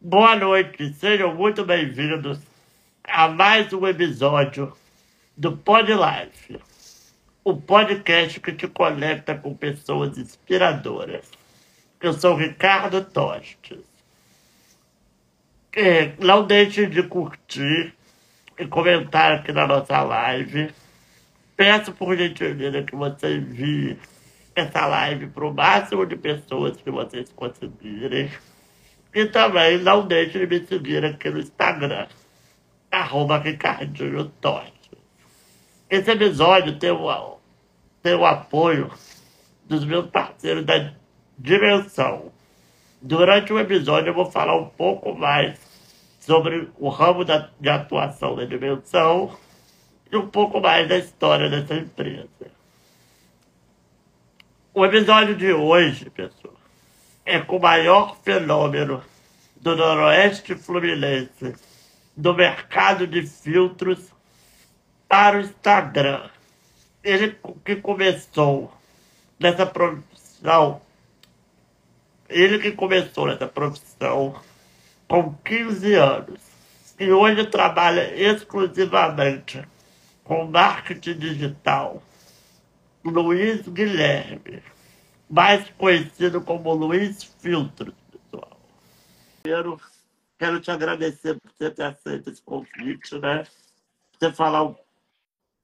Boa noite, sejam muito bem-vindos a mais um episódio do Pod Life, o podcast que te conecta com pessoas inspiradoras. Eu sou Ricardo Tostes. É, não deixe de curtir e comentar aqui na nossa live. Peço por gentileza que você envie essa live para o máximo de pessoas que vocês conseguirem. E também não deixe de me seguir aqui no Instagram, arroba Ricardinho Totti. Esse episódio tem o, tem o apoio dos meus parceiros da Dimensão. Durante o episódio eu vou falar um pouco mais sobre o ramo da, de atuação da Dimensão e um pouco mais da história dessa empresa. O episódio de hoje, pessoal, é com o maior fenômeno do Noroeste Fluminense do mercado de filtros para o Instagram. Ele que começou nessa profissão, ele que começou nessa profissão com 15 anos. E hoje trabalha exclusivamente com marketing digital. Luiz Guilherme, mais conhecido como Luiz Filtros, pessoal. Primeiro, quero te agradecer por você ter aceito esse convite, né? Você falar,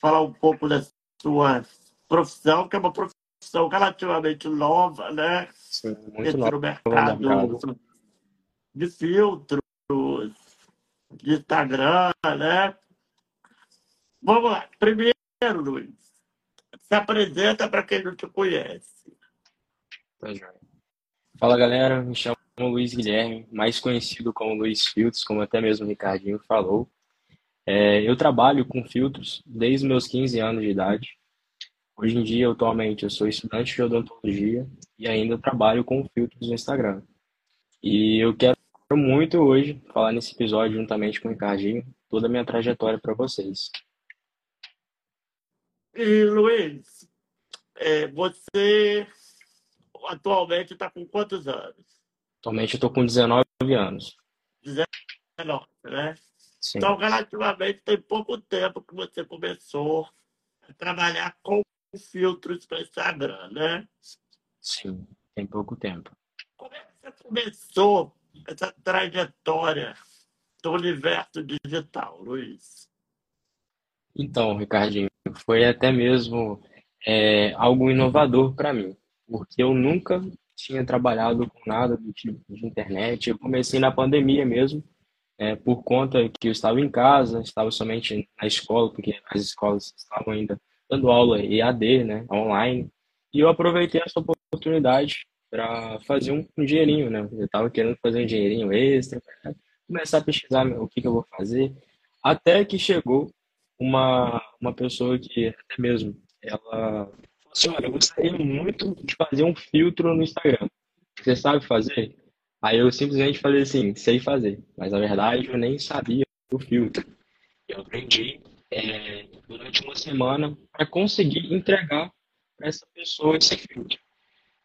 falar um pouco da sua profissão, que é uma profissão relativamente nova, né? Sim, muito nova no mercado, mercado de filtros, de Instagram, né? Vamos lá. Primeiro, Luiz, se apresenta para quem não te conhece. Tá joia. Fala galera, me chamo Luiz Guilherme, mais conhecido como Luiz Filtros, como até mesmo o Ricardinho falou. É, eu trabalho com filtros desde meus 15 anos de idade. Hoje em dia, atualmente, eu sou estudante de odontologia e ainda trabalho com filtros no Instagram. E eu quero muito hoje falar nesse episódio, juntamente com o Ricardinho, toda a minha trajetória para vocês. E Luiz, é, você atualmente está com quantos anos? Atualmente eu estou com 19 anos. 19, né? Sim. Então, relativamente, tem pouco tempo que você começou a trabalhar com filtros para Instagram, né? Sim, tem pouco tempo. Como é que você começou essa trajetória do universo digital, Luiz? Então, Ricardinho, foi até mesmo é, algo inovador para mim, porque eu nunca tinha trabalhado com nada do tipo de internet. Eu comecei na pandemia mesmo, é, por conta que eu estava em casa, estava somente na escola, porque as escolas estavam ainda dando aula EAD, né, online, e eu aproveitei essa oportunidade para fazer um, dinheirinho, né? Eu estava querendo fazer um dinheirinho extra, começar a pesquisar o que, que eu vou fazer, até que chegou uma, uma pessoa que até mesmo ela falou assim, eu gostaria muito de fazer um filtro no Instagram. Você sabe fazer? Aí eu simplesmente falei assim, sei fazer. Mas na verdade eu nem sabia o filtro. Eu aprendi é, durante uma semana para conseguir entregar para essa pessoa esse filtro.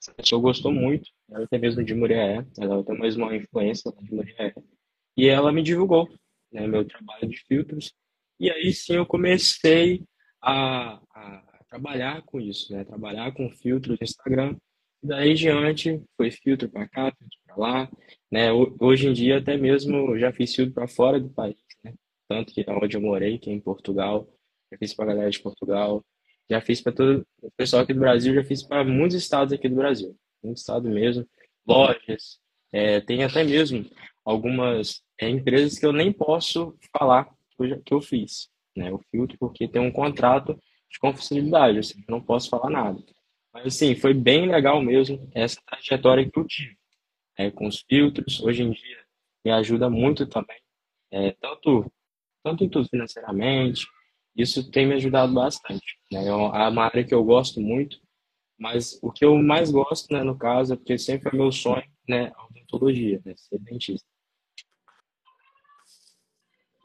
Essa pessoa gostou muito, ela até mesmo de Muriaé, ela tem mesmo uma influência de Muriaé. E ela me divulgou né, meu trabalho de filtros e aí sim eu comecei a, a trabalhar com isso, né? Trabalhar com filtros no Instagram. E daí diante foi filtro para cá, filtro para lá, né? Hoje em dia até mesmo já fiz filtro para fora do país, né? Tanto que onde eu morei, que é em Portugal, já fiz para galera de Portugal, já fiz para todo o pessoal aqui do Brasil, já fiz para muitos estados aqui do Brasil, muitos estados mesmo, lojas, é, tem até mesmo algumas é, empresas que eu nem posso falar que eu fiz, né? O filtro, porque tem um contrato de confidencialidade, seja, não posso falar nada. Mas, assim, foi bem legal mesmo essa trajetória que eu tive é, com os filtros. Hoje em dia, me ajuda muito também, é, tanto, tanto em tudo financeiramente, isso tem me ajudado bastante. Né? É uma área que eu gosto muito, mas o que eu mais gosto, né, no caso, é porque sempre foi meu sonho, né, a odontologia, né, ser dentista.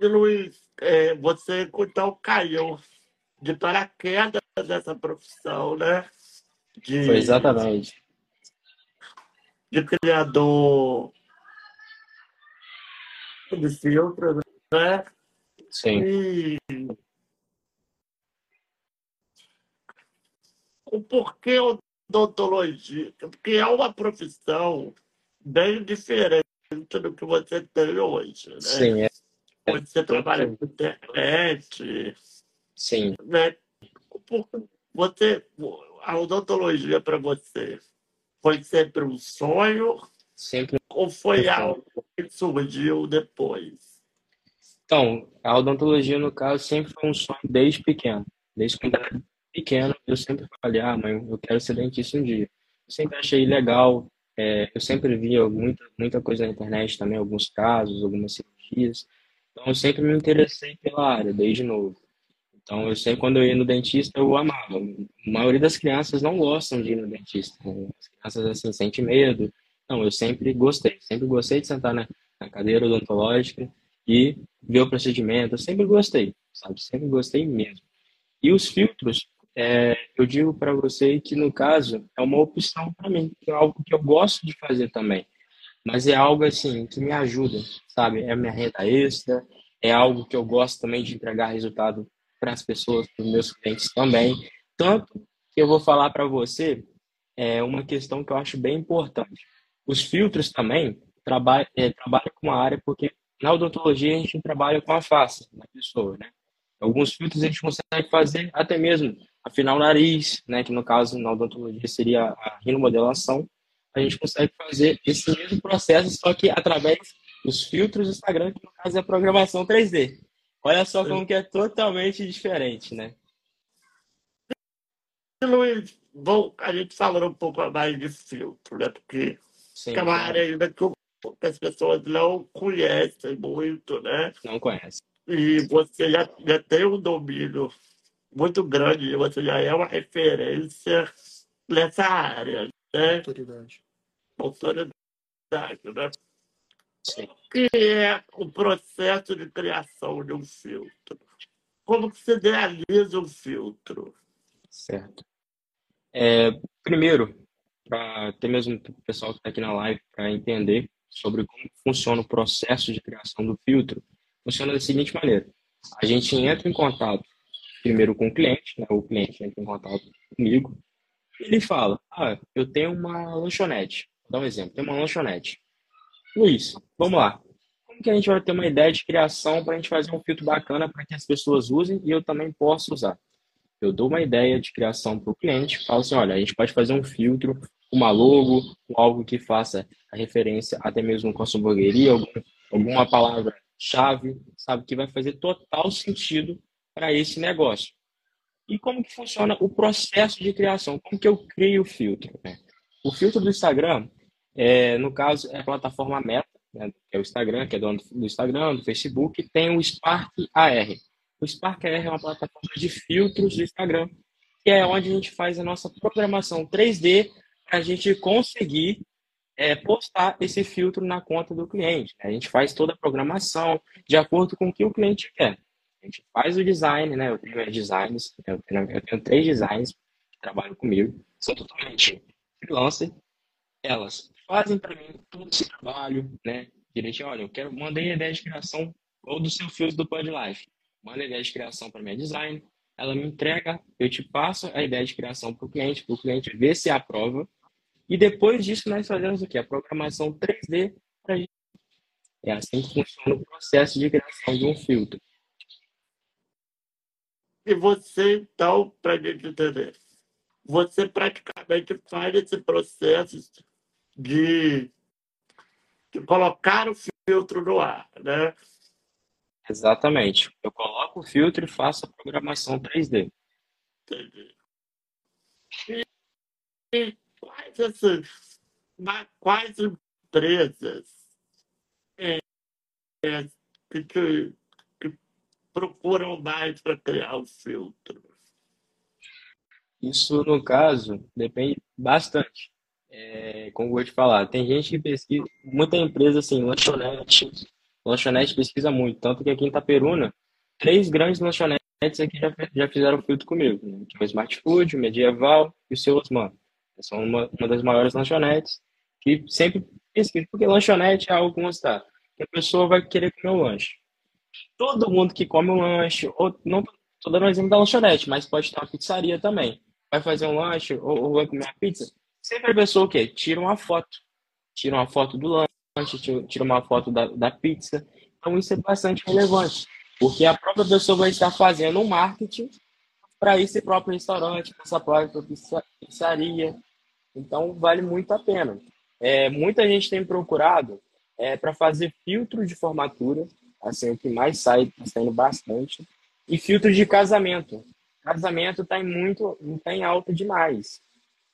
E Luiz, é, você então caiu de paraquedas dessa profissão, né? De, Foi exatamente. De criador de filtro, né? Sim. E o porquê odontologia? Porque é uma profissão bem diferente do que você tem hoje, né? Sim, é. Você trabalha com internet, Sim. né? Por- Você, a odontologia para você foi sempre um sonho Sempre. ou foi algo que surgiu depois? Então, a odontologia, no caso, sempre foi um sonho desde pequeno. Desde quando era pequeno, eu sempre falei, ah, mãe, eu quero ser dentista um dia. Eu sempre achei legal, é, eu sempre via muita, muita coisa na internet também, alguns casos, algumas cirurgias. Então, eu sempre me interessei pela área, desde novo. Então, eu sempre, quando eu ia no dentista, eu amava. A maioria das crianças não gostam de ir no dentista. né? As crianças, assim, sentem medo. Não, eu sempre gostei. Sempre gostei de sentar na, na cadeira odontológica e ver o procedimento. Eu sempre gostei, sabe? Sempre gostei mesmo. E os filtros, é, eu digo para você que, no caso, é uma opção para mim. É algo que eu gosto de fazer também. Mas é algo, assim, que me ajuda, sabe? É minha renda extra. É algo que eu gosto também de entregar resultado para as pessoas, para os meus clientes também. Tanto que eu vou falar para você é uma questão que eu acho bem importante. Os filtros também trabalham é, trabalham com a área, porque na odontologia a gente trabalha com a face da pessoa, né? Alguns filtros a gente consegue fazer até mesmo afinar o nariz, né? Que no caso na odontologia seria a rinomodelação. A gente consegue fazer esse mesmo processo, só que através dos filtros do Instagram, que no caso é a programação 3D. Olha só como que é totalmente diferente, né? E, Luiz, bom, a gente falou um pouco mais de filtro, né? Porque Sim, é uma área ainda que as pessoas não conhecem muito, né? não conhece. E você já, já tem um domínio muito grande, você já é uma referência nessa área, né? autoridade. Autoridade, né? Que é o processo de criação de um filtro? Como que se realiza um filtro? Certo. É, primeiro, para até mesmo o pessoal que está aqui na live para entender sobre como funciona o processo de criação do filtro, funciona da seguinte maneira: a gente entra em contato primeiro com o cliente, né? o cliente entra em contato comigo, e ele fala: Ah, eu tenho uma lanchonete. Vou dar um exemplo: tem uma lanchonete. Luiz, vamos lá. Como que a gente vai ter uma ideia de criação para a gente fazer um filtro bacana para que as pessoas usem e eu também possa usar? Eu dou uma ideia de criação para o cliente, falo assim, olha, a gente pode fazer um filtro, uma logo, algo que faça a referência até mesmo com a sua algum, alguma palavra-chave, sabe, que vai fazer total sentido para esse negócio. E como que funciona o processo de criação? Como que eu crio o filtro? Né? O filtro do Instagram, é, no caso, é a plataforma Meta, né, que é o Instagram, que é dono do Instagram, do Facebook, tem o Spark AR. O Spark AR é uma plataforma de filtros do Instagram, que é onde a gente faz a nossa programação 3D para a gente conseguir é, postar esse filtro na conta do cliente. né? A gente faz toda a programação de acordo com o que o cliente quer. A gente faz o design, né? Eu tenho é, designs, eu tenho, eu tenho três designs que trabalham comigo, são totalmente freelancer. Elas fazem para mim todo esse trabalho, né? Direitinho, olha, eu quero, mandei a ideia de criação ou do seu filtro do Pod Life. Manda a ideia de criação para minha design, ela me entrega, eu te passo a ideia de criação para o cliente, para o cliente ver se aprova. E depois disso nós fazemos o quê? A programação 3D para gente. É assim que funciona o processo de criação de um filtro. E você, então, para gente entender, você praticamente faz esse processo de, de colocar o filtro no ar, né? Exatamente. Eu coloco o filtro e faço a programação 3D. Entendi. E, e quais, ma- quais empresas é, é, que, que procuram mais para criar o filtro? Isso, no caso, depende bastante. É, como eu vou te falar, tem gente que pesquisa, muita empresa assim, lanchonete, lanchonete pesquisa muito, tanto que aqui em Itaperuna, três grandes lanchonetes aqui já, já fizeram filtro comigo, né? É o Smart Food, o Medieval e o Seu Osmano. São uma, uma das maiores lanchonetes que sempre pesquisa, porque lanchonete é algo que a pessoa vai querer comer o lanche. Todo mundo que come um lanche, ou não tô dando um exemplo da lanchonete, mas pode ter uma pizzaria também. Vai fazer um lanche ou, ou vai comer uma pizza. Sempre a pessoa o quê? Tira uma foto. Tira uma foto do lanche, tira uma foto da, da pizza. Então isso é bastante relevante. Porque a própria pessoa vai estar fazendo um marketing para esse próprio restaurante, para essa própria pizzaria. Então, vale muito a pena. É, muita gente tem procurado é, para fazer filtro de formatura, assim, o que mais sai, está saindo bastante, e filtro de casamento. Casamento está em muito, está em alta demais.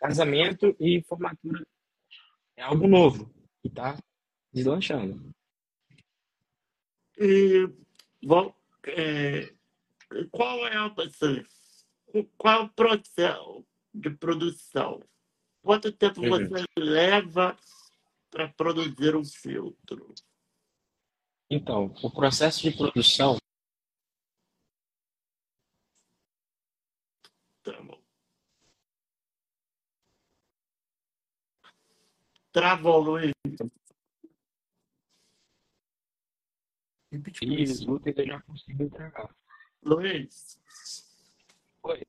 Casamento e formatura é algo novo e está deslanchando. E bom, é, qual é assim, qual é o processo de produção? Quanto tempo uhum. você leva para produzir um filtro? Então, o processo de produção. Tá bom. Travou, Luiz. Isso, eu já consigo entregar. Luiz. Oi.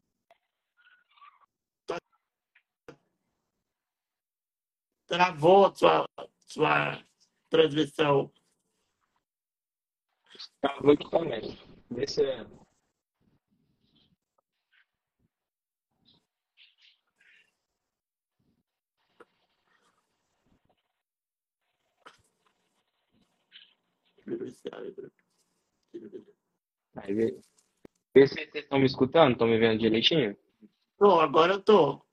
travou a sua, sua transmissão. Travou aqui também. Vê se é. Aí, vê, vê se vocês estão me escutando, estão me vendo direitinho? Tô, agora eu tô.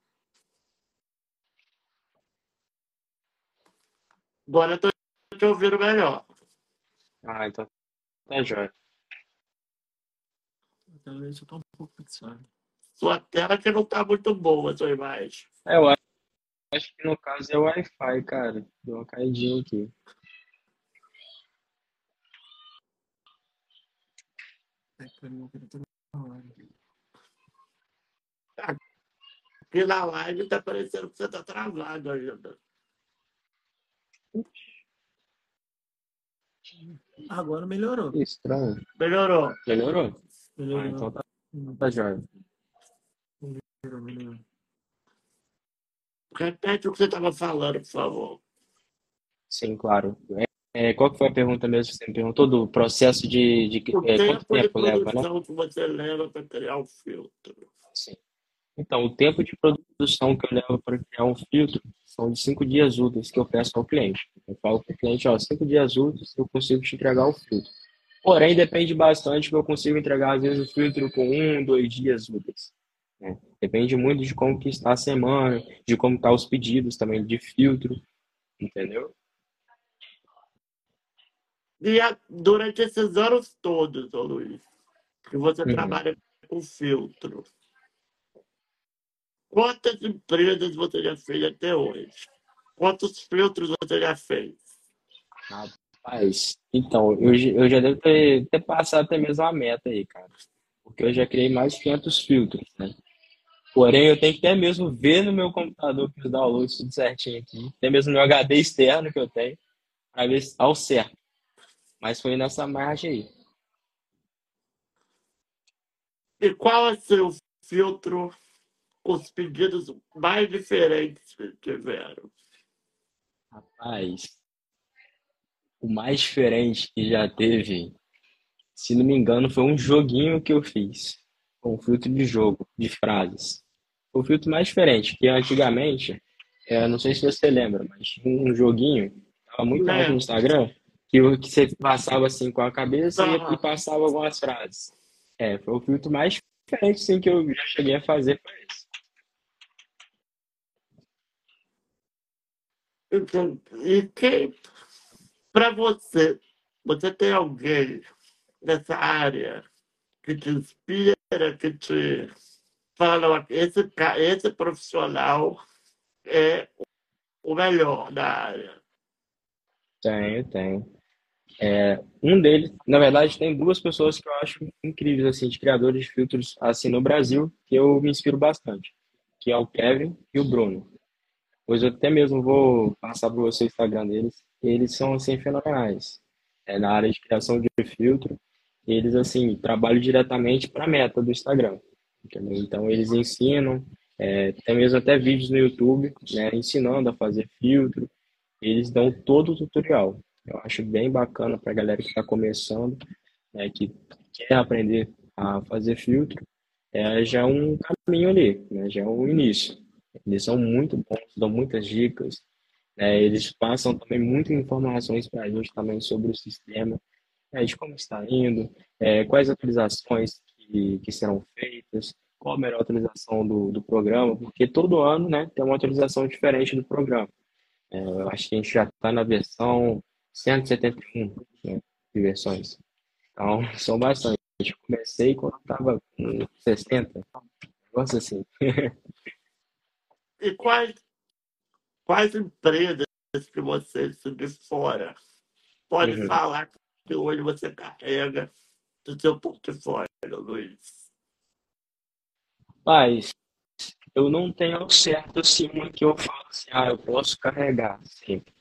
Agora eu tô te ouvindo melhor. Ah, então tá jóia. Talvez eu tô um pouco pensando. Sua tela que não tá muito boa, sua imagem. É, eu acho que no caso é o Wi-Fi, cara. Deu uma caidinha aqui. Aqui na live tá parecendo que você tá travado ainda. Agora melhorou. Estranho. Melhorou. Melhorou? Melhorou. Ah, então tá, tá jóia. Melhorou, melhorou. Repete o que você estava falando, por favor. Sim, claro. É, qual que foi a pergunta mesmo que você me perguntou? Do processo de, de O é, tempo quanto tempo de leva, né? que você leva para criar o filtro. Sim. Então, o tempo de produção que eu levo para criar um filtro são de cinco dias úteis que eu peço ao cliente. Eu falo para o cliente, ó, cinco dias úteis eu consigo te entregar o filtro. Porém, depende bastante que eu consigo entregar, às vezes, o filtro com um, dois dias úteis. Né? Depende muito de como que está a semana, de como estão tá os pedidos também de filtro, entendeu? E a, durante esses anos todos, ô Luiz, que você Uhum. trabalha com filtro, quantas empresas você já fez até hoje? Quantos filtros você já fez? Rapaz, então, eu, já- eu já devo ter, ter passado até mesmo a meta aí, cara. Porque eu já criei mais de 500 filtros, né? Porém, eu tenho que até mesmo ver no meu computador que os downloads tudo certinho aqui. Até mesmo no HD externo que eu tenho, para ver se tá ao certo. Mas foi nessa margem aí. E qual é o seu filtro com os pedidos mais diferentes que tiveram? Rapaz, o mais diferente que já teve, se não me engano, foi um joguinho que eu fiz. Um filtro de jogo, de frases. O filtro mais diferente, que antigamente, é, não sei se você lembra, mas tinha um joguinho, tava muito alto no. Instagram, que, o- que você passava assim com a cabeça e, Aham. e passava algumas frases. É, foi o filtro mais diferente sim, que eu já cheguei a fazer, foi esse. Então, e quem, para você, você tem alguém nessa área que te inspira, que te fala, "Ó, esse, esse profissional é o melhor da área? Tenho, tenho. É, um deles, na verdade, tem duas pessoas que eu acho incríveis, assim, de criadores de filtros, assim, no Brasil, que eu me inspiro bastante, que é o Kevin e o Bruno. Pois eu até mesmo vou passar para você o Instagram deles. Eles são, assim, fenomenais. é, na área de criação de filtro, eles, assim, trabalham diretamente para a meta do Instagram. Entendeu? Então, eles ensinam, é, tem mesmo até vídeos no YouTube, né, ensinando a fazer filtro. Eles dão todo o tutorial. Eu acho bem bacana para a galera que está começando, né, que quer aprender a fazer filtro, é já um caminho ali, né, já é um início. Eles são muito bons, dão muitas dicas, né, eles passam também muitas informações para a gente também sobre o sistema, né, de como está indo, é, quais atualizações que, que serão feitas, qual a melhor atualização do, do programa, porque todo ano né, tem uma atualização diferente do programa. É, eu acho que a gente já está na versão 171 né, de versões. Então, são bastante. Eu comecei quando estava com 60, negócio assim. e quais, quais empresas que você se fora pode uhum. falar que hoje você carrega do seu portfólio, Luiz? Mas eu não tenho ao certo assim uma que eu falo assim, ah, eu posso carregar sempre.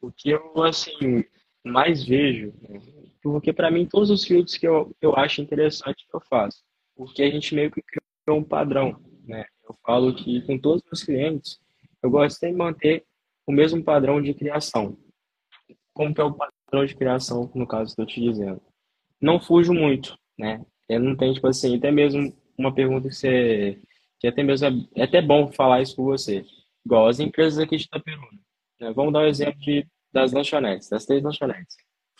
O que eu assim mais vejo, né? porque para mim todos os filtros que eu, eu acho interessante eu faço, porque a gente meio que criou um padrão, né? Eu falo que com todos os meus clientes eu gosto de manter o mesmo padrão de criação. Como que é o padrão de criação, no caso estou te dizendo? Não fujo muito, né? Eu não tenho, tipo assim, até mesmo uma pergunta que você. que até mesmo é, é até bom falar isso com você. Igual as empresas aqui de Itaperuna. Né? Vamos dar um exemplo de, das lanchonetes, das três lanchonetes.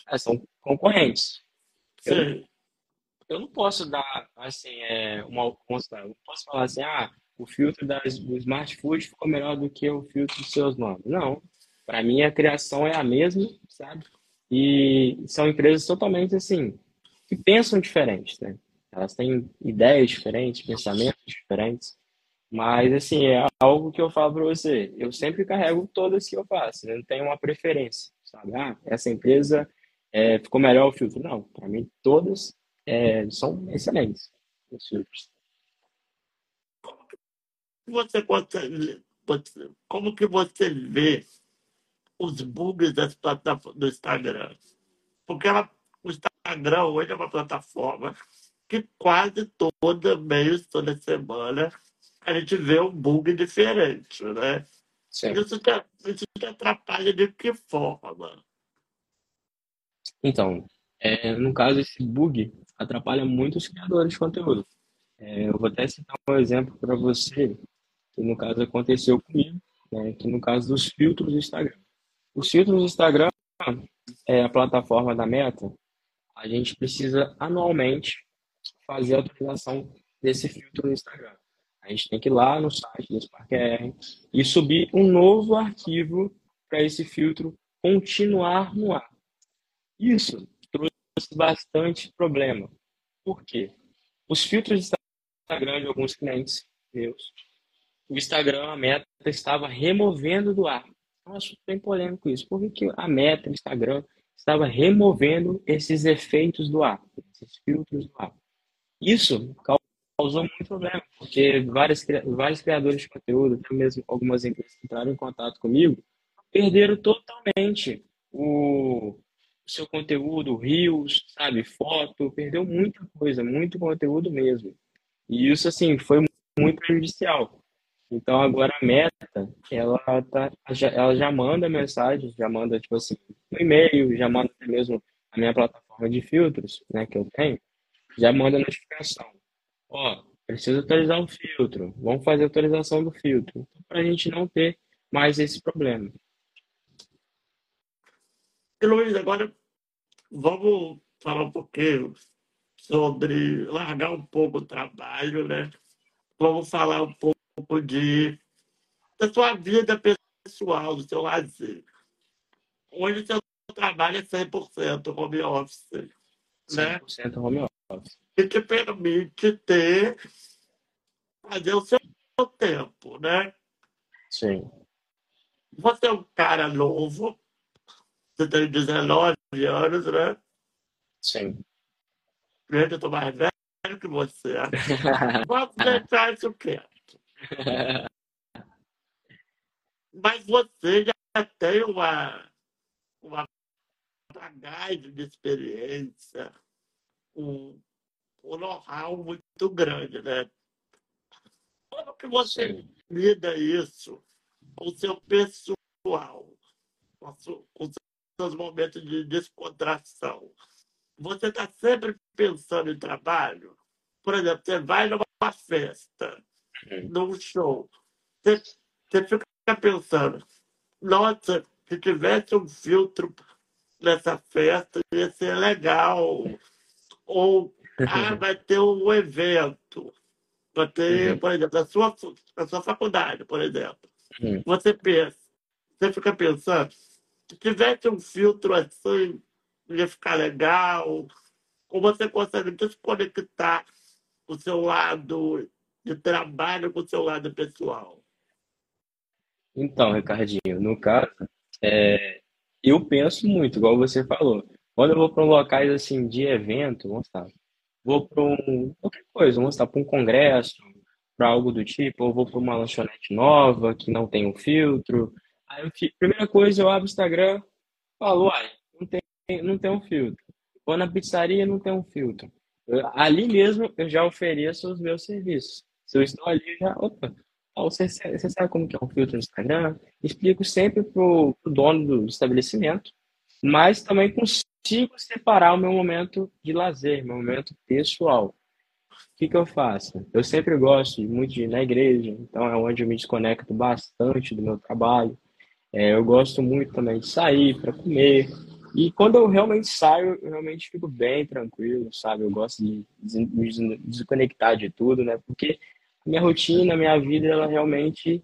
Elas são concorrentes. Eu, eu não posso dar, assim, é, uma. Eu não posso falar assim, ah, o filtro das, do Smart Food ficou melhor do que o filtro dos seus nomes. Não. Para mim, a criação é a mesma, sabe? E são empresas totalmente assim, que pensam diferente, né? Elas têm ideias diferentes, pensamentos diferentes. Mas, assim, é algo que eu falo para você. Eu sempre carrego todas que eu faço. Eu não tenho uma preferência, sabe? Ah, essa empresa é, ficou melhor o filtro. Não, para mim, todas é, são excelentes. Os filtros. Você consegue, como que você vê os bugs das plataformas do Instagram? Porque ela, o Instagram hoje é uma plataforma que quase toda mês, toda semana, a gente vê um bug diferente, né? Sim. Isso te, isso te atrapalha de que forma? Então, é, no caso, esse bug atrapalha muito os criadores de conteúdo. É, eu vou até citar um exemplo para você, que no caso aconteceu comigo, né, que no caso dos filtros do Instagram. Os filtros do Instagram, é a plataforma da Meta, a gente precisa anualmente fazer a utilização desse filtro no Instagram. A gente tem que ir lá no site do SparkR e subir um novo arquivo para esse filtro continuar no ar. Isso trouxe bastante problema. Por quê? Os filtros de Instagram de alguns clientes meus, o Instagram, a meta, estava removendo do ar. Eu acho bem polêmico isso. Por que a meta do Instagram estava removendo esses efeitos do ar, esses filtros do ar? Isso causou muito problema, porque vários, vários criadores de conteúdo, até mesmo algumas empresas que entraram em contato comigo, perderam totalmente o, seu conteúdo, rios, sabe, foto, perdeu muita coisa, muito conteúdo mesmo. E isso, assim, foi muito prejudicial. Então, agora a meta, ela, tá, ela já manda mensagem, já manda, tipo assim, um e-mail, já manda mesmo a minha plataforma de filtros, né, que eu tenho, já manda notificação. Ó, precisa atualizar o filtro. Vamos fazer a atualização do filtro. Para a gente não ter mais esse problema. E, Luiz, agora vamos falar um pouquinho sobre largar um pouco o trabalho, né? Vamos falar um pouco de da sua vida pessoal, do seu lazer. Hoje seu trabalho é 100% home office, né? 100% home office que te permite ter, fazer o seu tempo, né? Sim. Você é um cara novo, você tem 19 anos, né? Sim. Gente, eu tô mais velho que você. Vamos deixar isso quieto. Mas você já tem uma, uma bagagem de experiência, um, um know-how muito grande, né? Como que você Sim. lida isso com o seu pessoal, com, a su- com os seus momentos de descontração? Você está sempre pensando em trabalho? Por exemplo, você vai numa festa, num show, você, você fica pensando, nossa, se tivesse um filtro nessa festa, ia ser legal. Ou, ah, vai ter um evento. Vai ter, Uhum. por exemplo, a sua, a sua faculdade, por exemplo. Uhum. Você pensa, você fica pensando, se tivesse um filtro assim, ia ficar legal. Ou você consegue desconectar o seu lado de trabalho com o seu lado pessoal? Então, Ricardinho, no caso, é, eu penso muito, igual você falou. Quando eu vou para locais assim de evento, vamos estar, vou para um, qualquer coisa, vamos estar para um congresso, para algo do tipo, ou vou para uma lanchonete nova que não tem um filtro. Aí eu primeira coisa, eu abro o Instagram, falo, uai, não tem, não tem um filtro. Vou na pizzaria, não tem um filtro. Eu- ali mesmo eu já ofereço os meus serviços. Se eu estou ali, já, opa, ó, você, você sabe como que é um filtro no Instagram? Explico sempre pro, pro dono do estabelecimento, mas também consigo separar o meu momento de lazer, meu momento pessoal. O que que eu faço? Eu sempre gosto muito de ir na igreja, então é onde eu me desconecto bastante do meu trabalho. É, eu gosto muito também de sair para comer. E quando eu realmente saio, eu realmente fico bem tranquilo, sabe? Eu gosto de me des- desconectar de tudo, né? Porque a minha rotina, a minha vida, ela realmente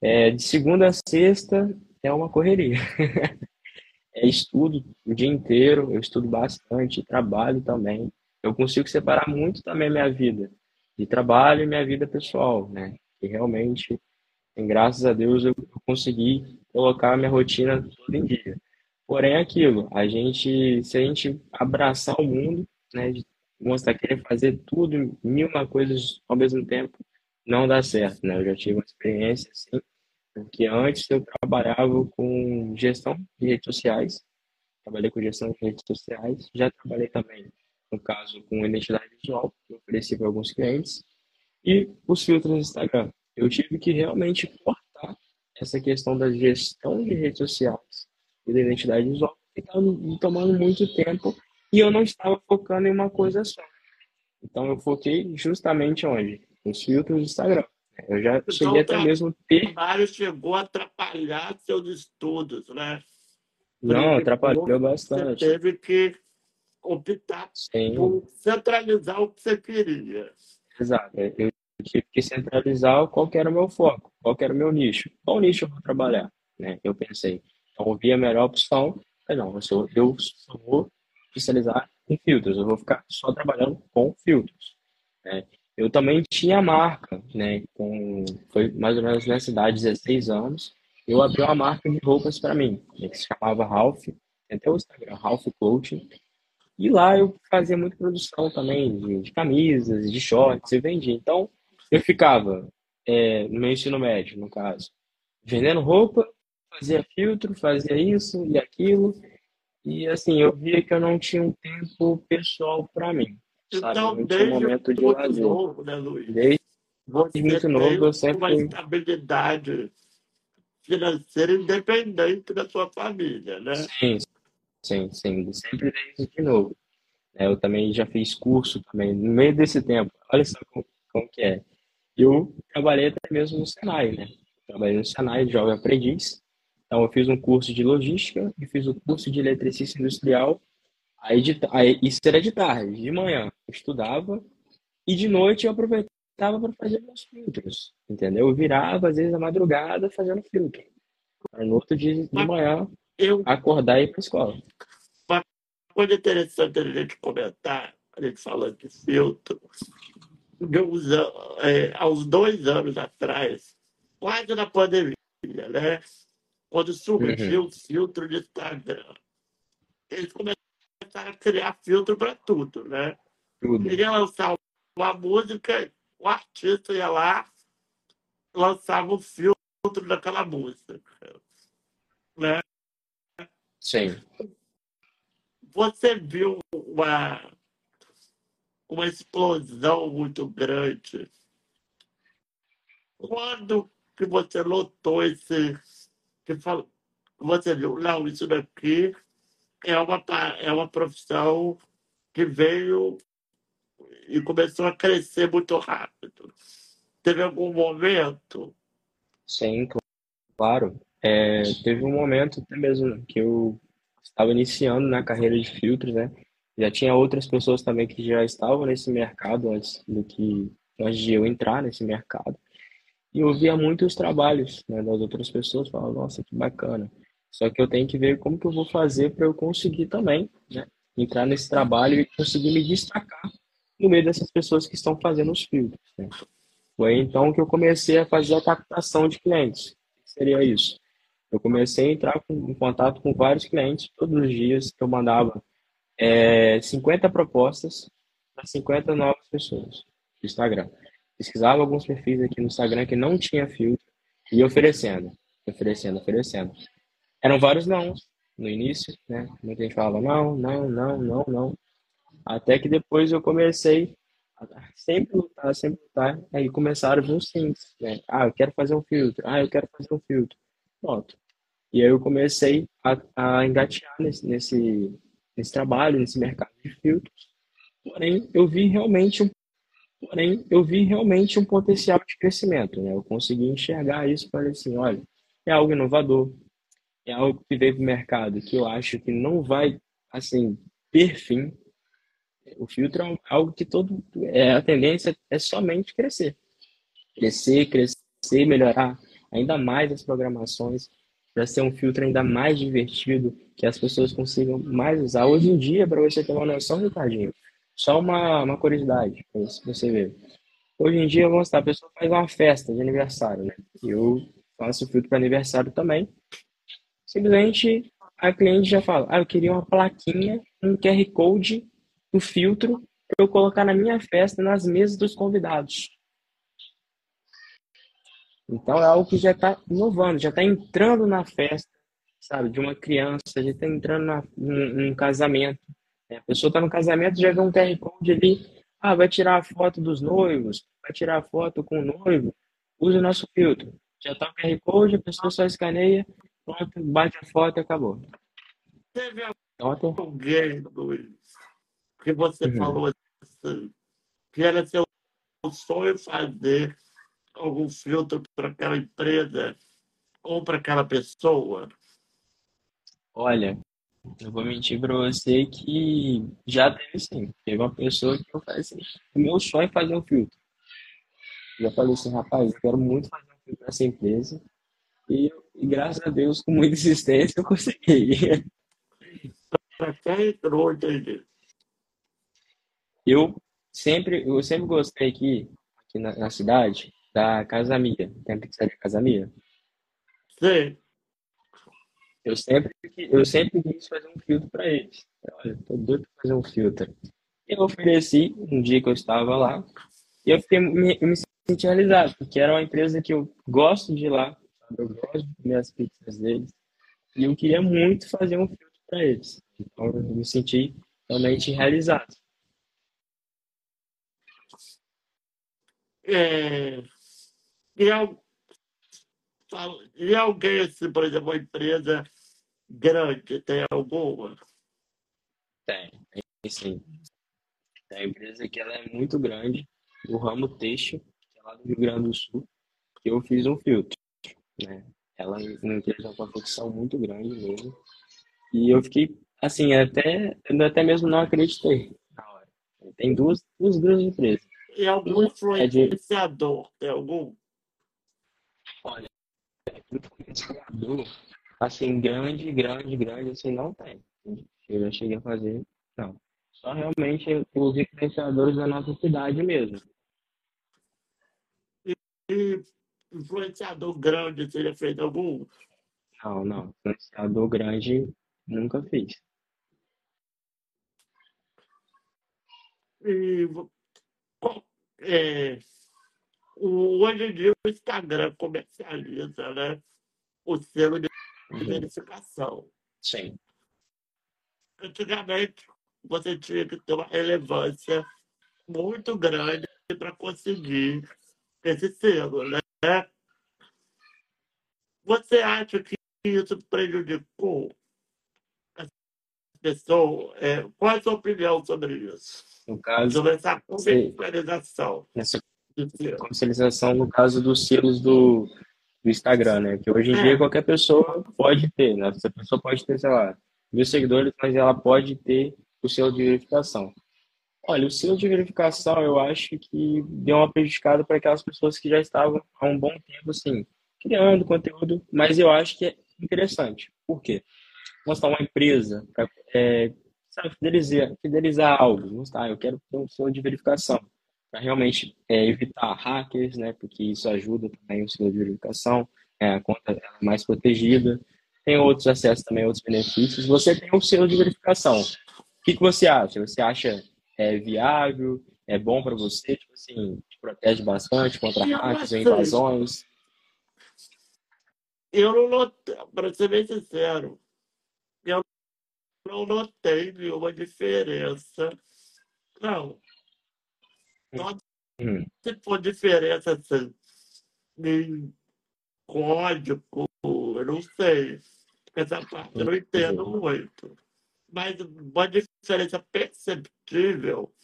é de segunda a sexta é uma correria. É estudo o dia inteiro, eu estudo bastante, trabalho também. Eu consigo separar muito também a minha vida de trabalho e minha vida pessoal, né? E realmente, graças a Deus, eu consegui colocar a minha rotina toda em dia. Porém, é aquilo, a gente, se a gente abraçar o mundo, né, de mostrar querer fazer tudo, mil uma coisas ao mesmo tempo, não dá certo, né? Eu já tive uma experiência assim, porque antes eu trabalhava com gestão de redes sociais, trabalhei com gestão de redes sociais, já trabalhei também, no caso, com identidade visual, que eu ofereci para alguns clientes, e os filtros no Instagram. Eu tive que realmente cortar essa questão da gestão de redes sociais e da identidade visual, que estava me tomando muito tempo e eu não estava focando em uma coisa só. Então eu foquei justamente onde? Nos filtros do Instagram. Eu já Então, cheguei o até mesmo ter. trabalho chegou a atrapalhar seus estudos, né? Não, atrapalhou Você bastante. teve que optar Sim, por centralizar o que você queria. exato. Eu tive que centralizar qual era o meu foco, qual era o meu nicho. Qual nicho eu vou trabalhar, né? Eu pensei. Então, eu vi a melhor opção. Falei, não, eu só, eu só vou especializar em filtros. Eu vou ficar só trabalhando com filtros, né? Eu também tinha marca, né? Com, foi mais ou menos nessa idade, 16 anos. Eu abri uma marca de roupas para mim, né, que se chamava Ralph. Até o Instagram, Ralph Clothing. E lá eu fazia muita produção também de, de camisas, de shorts, eu vendia. Então, eu ficava é, no meu ensino médio, no caso, vendendo roupa, fazia filtro, fazia isso e aquilo. E assim, eu via que eu não tinha um tempo pessoal para mim, Então, um desde momento de lazer. novo, né, Luiz? Desde Você muito novo, eu sempre uma estabilidade financeira independente da sua família, né? Sim, sim, sim. Sempre desde de novo. É, Eu também já fiz curso também no meio desse tempo. Olha só como, como que é. Eu trabalhei até mesmo no Senai, né? Trabalhei no Senai jovem aprendiz. Então eu fiz um curso de logística e fiz o curso de eletricista industrial. Aí, de, aí isso era de tarde, de manhã eu estudava e de noite eu aproveitava para fazer meus filtros, entendeu? Eu virava às vezes à madrugada fazendo filtro. Para no outro dia de manhã eu, acordar e ir para a escola. uma coisa interessante a gente comentar, a gente falando de filtro, de uns é, há uns dois anos atrás, quase na pandemia, né? Quando surgiu Uhum, o filtro de Instagram, eles começaram a criar filtro para tudo, né? tudo. Ele ia lançar uma música, o artista ia lá, lançava um filtro daquela música, né? Sim. você viu uma, uma explosão muito grande. Quando que você notou esse. Que fala, você viu, não, isso daqui é uma, é uma profissão que veio e começou a crescer muito rápido. Teve algum momento? Sim, claro. É, teve um momento até mesmo que eu estava iniciando na carreira de filtros, né? Já tinha outras pessoas também que já estavam nesse mercado antes do que antes de eu entrar nesse mercado. E eu via muitos trabalhos, né, das outras pessoas, falava, nossa, que bacana. Só que eu tenho que ver como que eu vou fazer para eu conseguir também, né, entrar nesse trabalho e conseguir me destacar no meio dessas pessoas que estão fazendo os filtros, né? Foi então que eu comecei a fazer a captação de clientes. O que seria isso? Eu comecei a entrar com, em contato com vários clientes todos os dias eu mandava é, 50 propostas para 50 novas pessoas do Instagram. Pesquisava alguns perfis aqui no Instagram que não tinha filtro e oferecendo, oferecendo, oferecendo. Eram vários não no início, né? Muita gente falava não, não, não, não, não. Até que depois eu comecei a sempre lutar, sempre lutar. Aí começaram a vir os sims, né? Ah, eu quero fazer um filtro. Ah, eu quero fazer um filtro. Pronto. E aí eu comecei a, a engatear nesse, nesse, nesse trabalho, nesse mercado de filtros. Porém, eu vi realmente um Porém, eu vi realmente um potencial de crescimento, né? Eu consegui enxergar isso falei assim, olha, é algo inovador, é algo que veio para o mercado que eu acho que não vai, assim, ter fim. O filtro é algo que todo, é, a tendência é somente crescer. Crescer, crescer, melhorar ainda mais as programações, para ser um filtro ainda mais divertido, que as pessoas consigam mais usar. Hoje em dia, para você ter uma noção, Ricardinho, só uma, uma curiosidade, para você ver. Hoje em dia, vamos estar, a pessoa faz uma festa de aniversário, né? Eu faço filtro para aniversário também. Simplesmente a cliente já fala: Ah, eu queria uma plaquinha, um QR Code do filtro para eu colocar na minha festa, nas mesas dos convidados. Então é algo que já está inovando, já está entrando na festa, sabe, de uma criança, já está entrando na, num, num casamento. A pessoa está no casamento, já vê um QR Code ali, ah, vai tirar a foto dos noivos, vai tirar a foto com o noivo, use o nosso filtro. Já está o QR Code, a pessoa só escaneia, pronto, bate a foto e acabou. Teve alguém, Luiz, que você Uhum. falou assim, que era seu sonho fazer algum filtro para aquela empresa ou para aquela pessoa? olha, eu vou mentir pra você que já teve sim. Teve uma pessoa que eu falei assim, o meu sonho é fazer um filtro. Já falei assim, rapaz, eu quero muito fazer um filtro nessa empresa. E, e graças a Deus, com muita insistência, eu consegui. Para quem entrou, entendi. Eu sempre, eu sempre gostei aqui, aqui na, na cidade da Casamia. Tem a pizzaria Casamia? Sim. Eu sempre, eu sempre quis fazer um filtro para eles. Olha, tô doido para fazer um filtro. Eu ofereci um dia que eu estava lá e eu, fiquei, me, eu me senti realizado, porque era uma empresa que eu gosto de ir lá? Eu gosto de comer as pizzas deles e eu queria muito fazer um filtro para eles. Então eu me senti realmente realizado. É, e, al- e alguém, assim, por exemplo, uma empresa grande, tem alguma? Tem, tem sim. É uma empresa que ela é muito grande, o ramo têxtil, que é lá do Rio Grande do Sul, que eu fiz um filtro, né? Ela é uma confecção muito grande mesmo. E eu fiquei, assim, até, eu até mesmo não acreditei na hora. Tem duas, duas grandes empresas. E algum É de, influenciador, tem algum? olha, influenciador, assim, grande, grande, grande, assim, não tem. Eu já cheguei a fazer, não. Só realmente os influenciadores da nossa cidade mesmo. E influenciador grande, você já fez algum? Não, não. Influenciador grande nunca fiz. E é, hoje em dia o Instagram comercializa, né? O selo de Uhum. verificação. Sim. Antigamente, você tinha que ter uma relevância muito grande para conseguir esse selo, né? Você acha que isso prejudicou as pessoas? É, qual é a sua opinião sobre isso? No caso, Sobre essa comercialização nessa selo? comercialização, no caso dos selos do, do Instagram, né? Que hoje em dia É, qualquer pessoa pode ter, né? Essa pessoa pode ter, sei lá, mil seguidores, mas ela pode ter o selo de verificação. Olha, o selo de verificação eu acho que deu uma prejudicada para aquelas pessoas que já estavam há um bom tempo, assim, criando conteúdo, mas eu acho que é interessante. Por quê? Vamos estar uma empresa para sabe, fidelizar, fidelizar algo. Vamos estar, eu quero ter um selo de verificação para realmente é, evitar hackers, né? Porque isso ajuda também o selo de verificação, é, a conta é mais protegida. Tem outros acessos também, outros benefícios. Você tem um selo de verificação. O que que você acha? Você acha é, viável? É bom para você? Tipo assim, te protege bastante contra hacks invasões? Eu não notei, para ser bem sincero, eu não notei nenhuma diferença. Não, não Hum, se for diferença assim, em código, eu não sei. Essa parte eu não entendo entendi. muito. Mas uma diferença perceptível,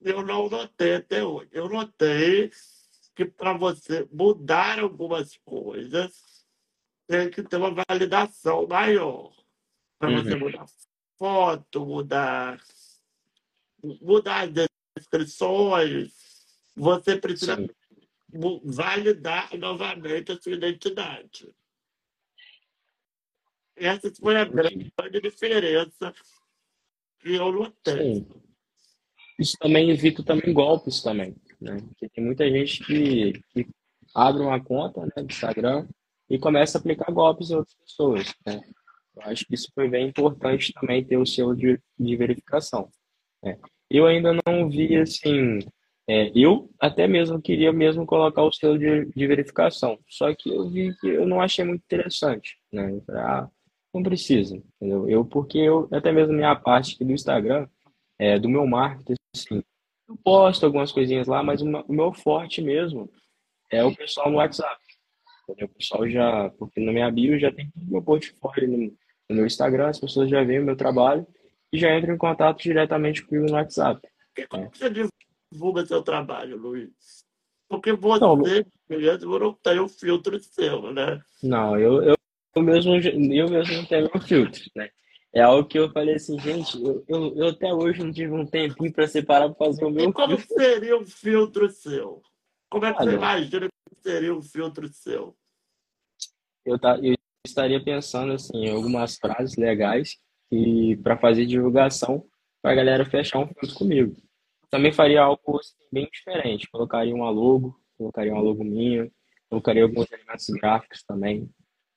eu não notei até hoje. Eu notei que para você mudar algumas coisas, tem que ter uma validação maior. Para você Uhum, mudar foto, mudar, mudar as descrições, você precisa sim, validar novamente a sua identidade. Essa foi a entendi. grande diferença que eu notei. Sim. Isso também evita também golpes também, né? Porque tem muita gente que, que abre uma conta, né, do Instagram e começa a aplicar golpes em outras pessoas, né? Eu acho que isso foi bem importante também ter o selo de, de verificação, né? Eu ainda não vi assim, é, eu até mesmo queria mesmo colocar o selo de, de verificação, só que eu vi que eu não achei muito interessante, né? Ah, não precisa, entendeu? Eu porque eu até mesmo minha parte aqui do Instagram é, do meu marketing, assim, eu posto algumas coisinhas lá, mas o meu forte mesmo é o pessoal no WhatsApp. entendeu? O pessoal já, porque na minha bio já tem todo o meu portfólio no, no meu Instagram, as pessoas já veem o meu trabalho e já entram em contato diretamente comigo no WhatsApp. E como que você divulga seu trabalho, Luiz? Porque você não tem o filtro seu, né? não, eu, eu, eu mesmo, eu mesmo não tenho meu filtro, né? É algo que eu falei assim, gente, eu, eu, eu até hoje não tive um tempinho para separar para fazer o E meu como filtro. seria um filtro seu? Como é que você Olha, imagina que seria um filtro seu? eu, tá, eu estaria pensando assim, em algumas frases legais e para fazer divulgação para a galera fechar um filtro comigo. Também faria algo assim, bem diferente. Colocaria uma logo, colocaria uma logo minha, colocaria alguns elementos gráficos também.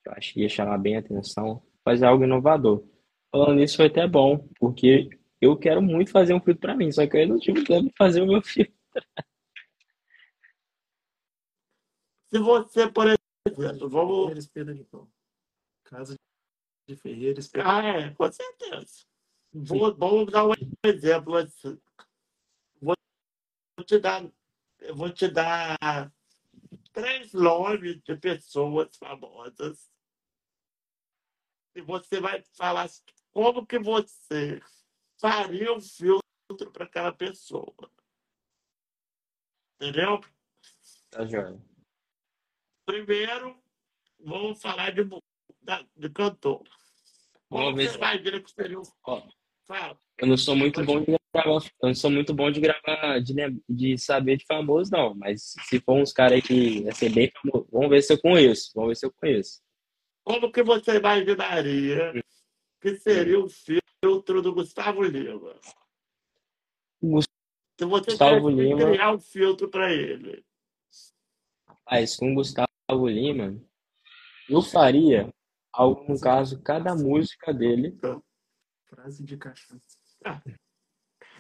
Eu acho que ia chamar bem a atenção. Fazer algo inovador. Falando nisso, foi até bom, porque eu quero muito fazer um filtro para mim, só que eu não tive tempo de fazer o meu filtro. Se você, por exemplo, vamos. Ferreira de Pão. Casa de Ferreira Espelho. Ah, é, com certeza. Vou, vamos dar um exemplo assim. Vou te dar, eu vou te dar três nomes de pessoas famosas e você vai falar como que você faria um filtro para aquela pessoa. Entendeu? Tá joia. Primeiro, vamos falar de, de cantor. Vamos ver você imagina que seria um. Ó, Fala, Eu não sou muito bom de gravar, eu não sou muito bom de gravar, de, de saber de famoso, não. Mas se for uns caras que vai ser bem famoso, vamos ver se eu conheço. Vamos ver se eu conheço. Como que você imaginaria que seria um filtro do Gustavo Lima? O Se você Gustavo Lima, criar um filtro para ele. rapaz, com o Gustavo Lima, eu faria algo, no caso, cada música dele, Então, Frase de cachaça. ah,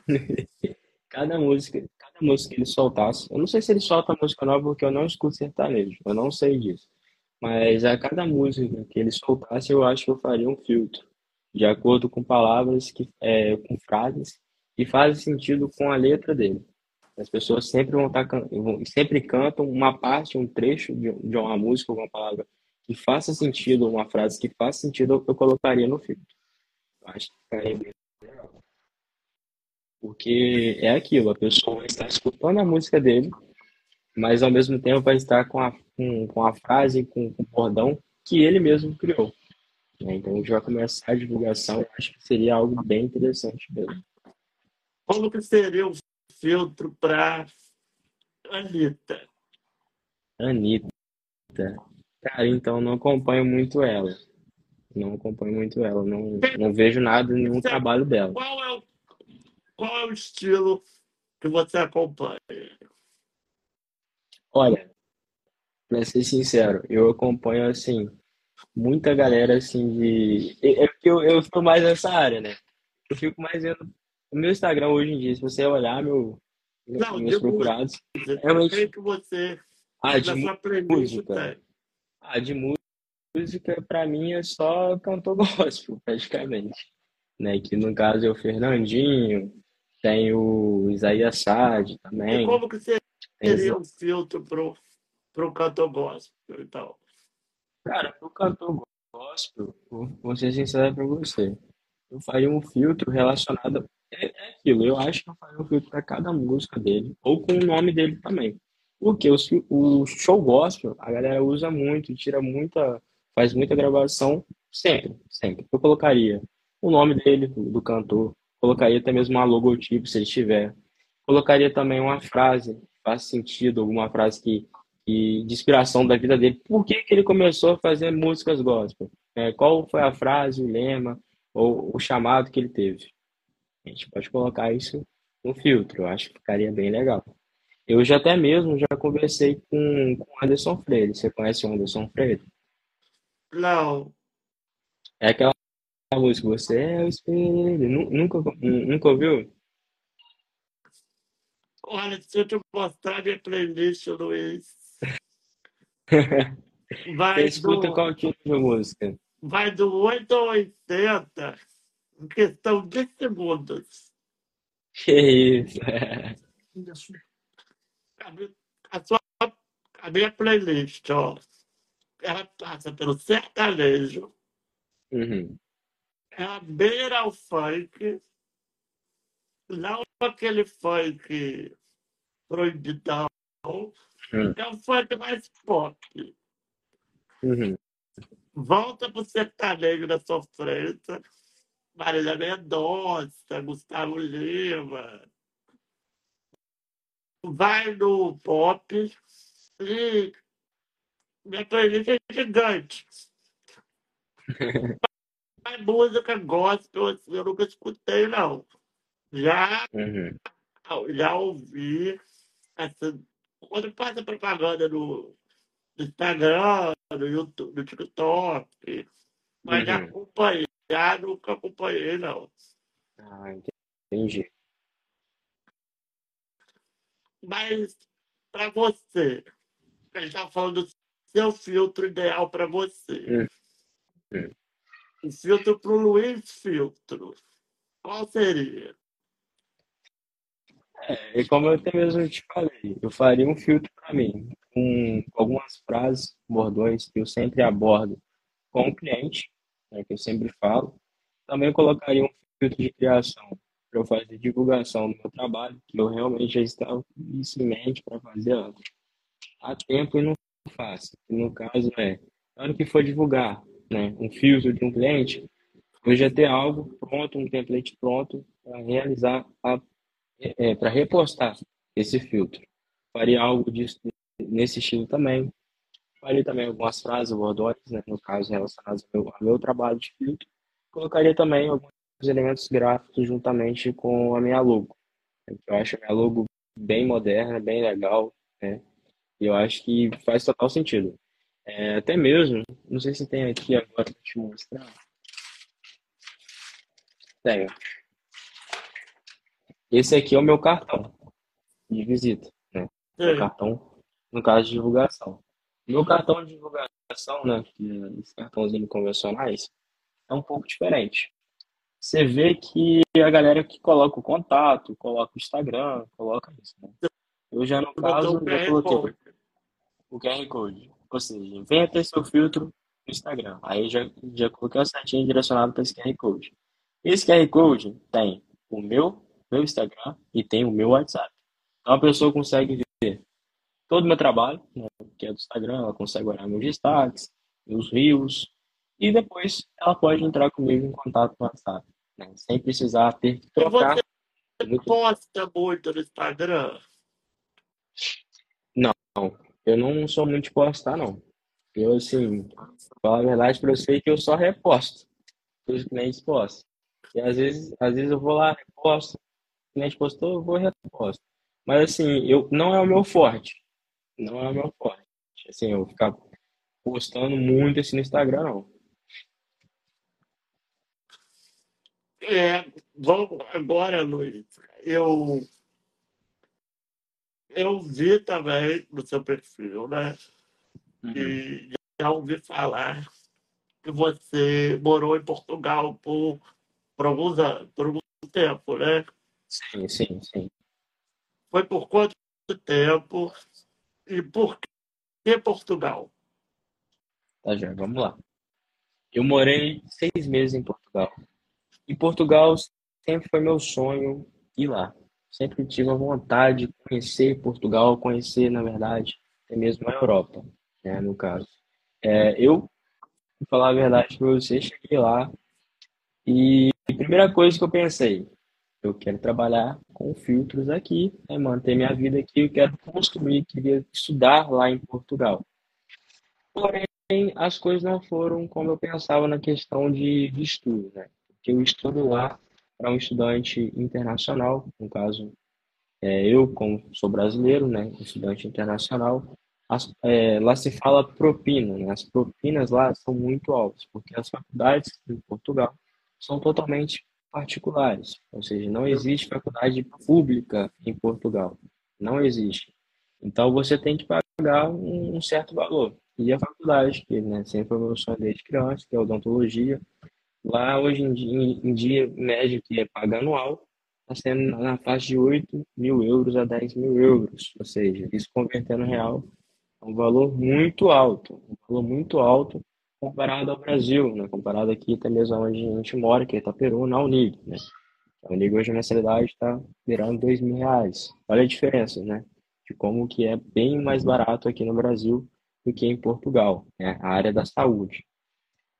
cada música, cada música que ele soltasse. Eu não sei se ele solta música nova porque eu não escuto sertanejo, eu não sei disso. Mas a cada música que ele soltasse, eu acho que eu faria um filtro. de acordo com palavras que é, com frases que fazem sentido com a letra dele. As pessoas sempre vão estar tá sempre cantam uma parte, um trecho de, uma música, alguma palavra que faça sentido, uma frase que faça sentido, eu colocaria no filtro. Acho que ficaria bem legal. Porque é aquilo, a pessoa estar escutando a música dele, mas ao mesmo tempo vai estar com a, com, com a frase, com, com o bordão que ele mesmo criou. Né? Então a gente vai começar a divulgação, eu acho que seria algo bem interessante mesmo. Como que seria o filtro para Anitta? Anitta. Cara, então não acompanho muito ela. Não acompanho muito ela. Não, não vejo nada, nenhum trabalho dela. Qual é, o, qual é o estilo que você acompanha? Olha, pra ser sincero, eu acompanho assim, muita galera assim de. É porque eu, eu estou mais nessa área, né? Eu fico mais vendo. O meu Instagram hoje em dia, se você olhar meu, Não, meus procurados. Realmente. que você. Ah, de música. Ah, de música, para mim, é só cantor gospel, praticamente. Né? Que no caso é o Fernandinho, tem o Isaías Sade também. E como que você teria um filtro pro, pro cantor gospel e tal? Cara, pro cantor gospel, vou ser sincero pra você. Eu faria um filtro relacionado. É, é aquilo, eu acho que eu faria um filtro para cada música dele, ou com o nome dele também. Porque o, o show gospel, a galera usa muito, tira muita, faz muita gravação sempre, sempre. Eu colocaria o nome dele, do cantor, colocaria até mesmo uma logotipo, se ele tiver. Colocaria também uma frase, faz sentido, alguma frase que, que de inspiração da vida dele. Por que, que ele começou a fazer músicas gospel? É, qual foi a frase, o lema, ou o chamado que ele teve? A gente pode colocar isso no filtro, eu acho que ficaria bem legal. Eu já até mesmo já conversei com, o Anderson Freire. Você conhece o Anderson Freire? Não. É aquela música, você é o espelho. Nunca, nunca ouviu? Olha, se eu te mostrar minha playlist, Luiz. Vai Você escuta do, qual tipo de música? Vai do 8 ao 80 em questão de segundos. Que isso? a, sua, a minha playlist, ó, ela passa pelo sertanejo, uhum. ela beira o funk, não aquele funk proibidão, uhum. é um funk mais pop. Uhum. Volta pro sertanejo da sofrência, Marília Mendonça, Gustavo Lima, vai no pop e minha playlist é gigante. Mas música gospel assim, eu nunca escutei, não. Já, uhum. já ouvi essa, quando passa propaganda no, no Instagram, no YouTube, no TikTok, mas uhum. já acompanhar, nunca acompanhei, não. Ah, entendi. Mas para você, a gente está falando do seu filtro ideal para você. Hum. O filtro para o Luiz Filtro. Qual seria? É, como eu até mesmo te falei, eu faria um filtro para mim, com algumas frases, bordões que eu sempre abordo com o cliente, né, que eu sempre falo. Também colocaria um filtro de criação, para eu fazer divulgação do meu trabalho, que eu realmente já estava isso em mente para fazer antes. Há tempo e não faço. no caso é, na hora que for divulgar né, um filtro de um cliente, eu já ter algo pronto, um template pronto para realizar, é, para repostar esse filtro. Faria algo disso, nesse estilo também. Faria também algumas frases, bordões, né, no caso relacionados ao meu, ao meu trabalho de filtro. Colocaria também algumas os elementos gráficos juntamente com a minha logo. Eu acho a minha logo bem moderna, bem legal, né? E eu acho que faz total sentido. É, até mesmo, não sei se tem aqui agora para te mostrar. Tenho. Esse aqui é o meu cartão de visita, né? Meu cartão, no caso de divulgação. Meu cartão de divulgação, né? Os cartãozinhos convencionais, é um pouco diferente. você vê que a galera que coloca o contato, coloca o Instagram, coloca isso, né? Eu já, no caso, QR coloquei o QR Code. Ou seja, ter seu filtro no Instagram. Aí já, já coloquei uma setinha direcionada para esse QR Code. Esse QR Code tem o meu, meu Instagram e tem o meu WhatsApp. Então a pessoa consegue ver todo o meu trabalho, né, que é do Instagram, ela consegue olhar meus destaques, meus reels, e depois ela pode entrar comigo em contato no WhatsApp, né, sem precisar ter que trocar. você muito- posta muito no Instagram? Eu não sou muito de postar, não. Eu, assim, falar a verdade pra você que eu só reposto. que Os clientes postam. E às vezes, às vezes eu vou lá, reposto. Cliente postou, eu vou reposto. Mas assim, eu, não é o meu forte. Não é o meu forte. Assim, eu ficar postando muito assim no Instagram, não. É, vamos agora, Luiz. Eu, eu vi também no seu perfil, né? E já ouvi falar que você morou em Portugal por, por, alguns anos, por algum tempo, né? Sim, sim, sim. Foi por quanto tempo e por que Portugal? Tá, já, vamos lá. Eu morei seis meses em Portugal. E Portugal sempre foi meu sonho ir lá. Sempre tive a vontade de conhecer Portugal, conhecer, na verdade, até mesmo a Europa, né, no caso. É, eu, pra falar a verdade para você, cheguei lá e a primeira coisa que eu pensei, eu quero trabalhar com filtros aqui, né, manter minha vida aqui, eu quero construir, queria estudar lá em Portugal. Porém, as coisas não foram como eu pensava na questão de, de estudo, né? Porque o estudo lá para um estudante internacional, no caso, é, eu, como sou brasileiro, né, estudante internacional, as, é, lá se fala propina, né? As propinas lá são muito altas, porque as faculdades em Portugal são totalmente particulares, ou seja, não existe faculdade pública em Portugal, não existe. Então você tem que pagar um, certo valor. E a faculdade, que né, sempre foi meu sonho desde criança, que é odontologia, lá hoje em dia, em dia médio que é paga anual, está sendo na faixa de 8 mil euros a 10 mil euros, ou seja, isso convertendo real é um valor muito alto, um valor muito alto comparado ao Brasil, né? Comparado aqui até mesmo onde a gente mora, que é Itaperu, na Unig, né? A Unig hoje a mensalidade está virando dois mil reais. Olha a diferença, né? De como que é bem mais barato aqui no Brasil do que em Portugal, né? A área da saúde.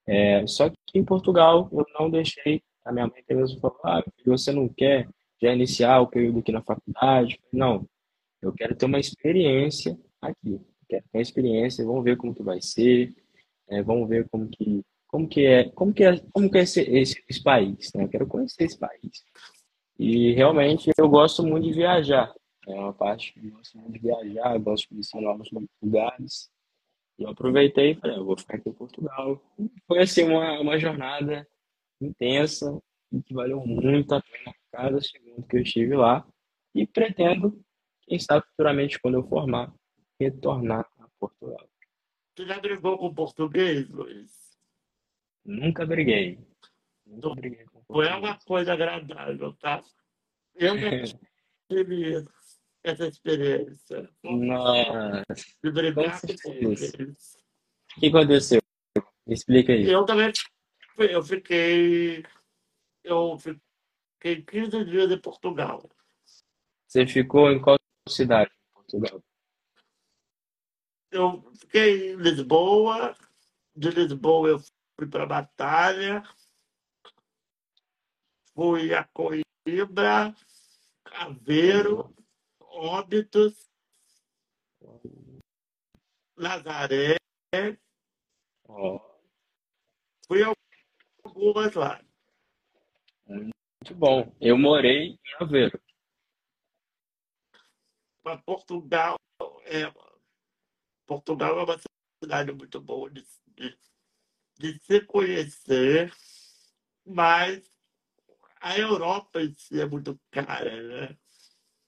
É, só que em Portugal eu não deixei, a minha mãe até mesmo falou, ah, você não quer já iniciar o período aqui na faculdade? Não, eu quero ter uma experiência aqui, quero ter uma experiência, vamos ver como que vai ser, é, vamos ver como que como que é como que é como que é esse, esse, esse país, né? Eu quero conhecer esse país e realmente eu gosto muito de viajar, é uma parte que eu gosto muito de viajar, gosto de conhecer novos lugares e eu aproveitei e falei, eu vou ficar aqui em Portugal. Foi assim uma, uma jornada intensa e que valeu muito a pena cada segundo que eu estive lá e pretendo, quem sabe futuramente quando eu formar, retornar a Portugal. Você já brigou com português, Luiz? Nunca briguei. Nunca briguei com Foi português. uma coisa agradável, tá? Eu já tive essa experiência Nossa, de brigar com português. o que aconteceu? Me explica aí. Eu também eu fiquei. Eu fiquei 15 dias em Portugal. Você ficou em qual cidade em Portugal? Eu fiquei em Lisboa. De Lisboa eu fui para Batalha. Fui a Coimbra, Aveiro, Óbitos, Nazaré. Fui a algumas lá. muito bom. Eu morei em Aveiro. Para Portugal, é, Portugal é uma cidade muito boa de, de, de se conhecer, mas a Europa em si é muito cara, né?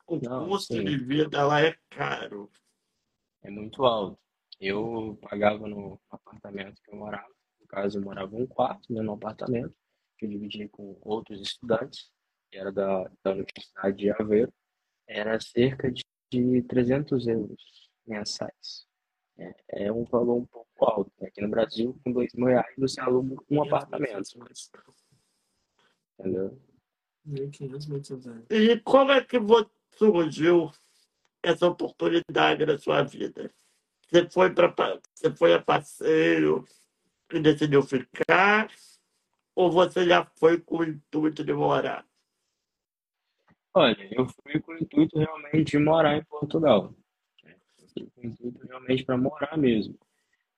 O Não, custo sim. de vida lá é caro. É muito alto. Eu pagava no apartamento que eu morava. No caso, eu morava um quarto, né, no apartamento. que eu dividi com outros estudantes, que era da, da Universidade de Aveiro, era cerca de, de 300 euros mensais. É, é um valor um pouco alto. Né? Aqui no Brasil, com dois mil reais, você aluga um apartamento. Entendeu? 1.500, 1.800 reais. E como é que surgiu essa oportunidade na sua vida? Você foi, pra, você foi a passeio e decidiu ficar? Ou você já foi com o intuito de morar? Olha, eu fui com o intuito realmente de morar em Portugal. Intuito realmente para morar mesmo.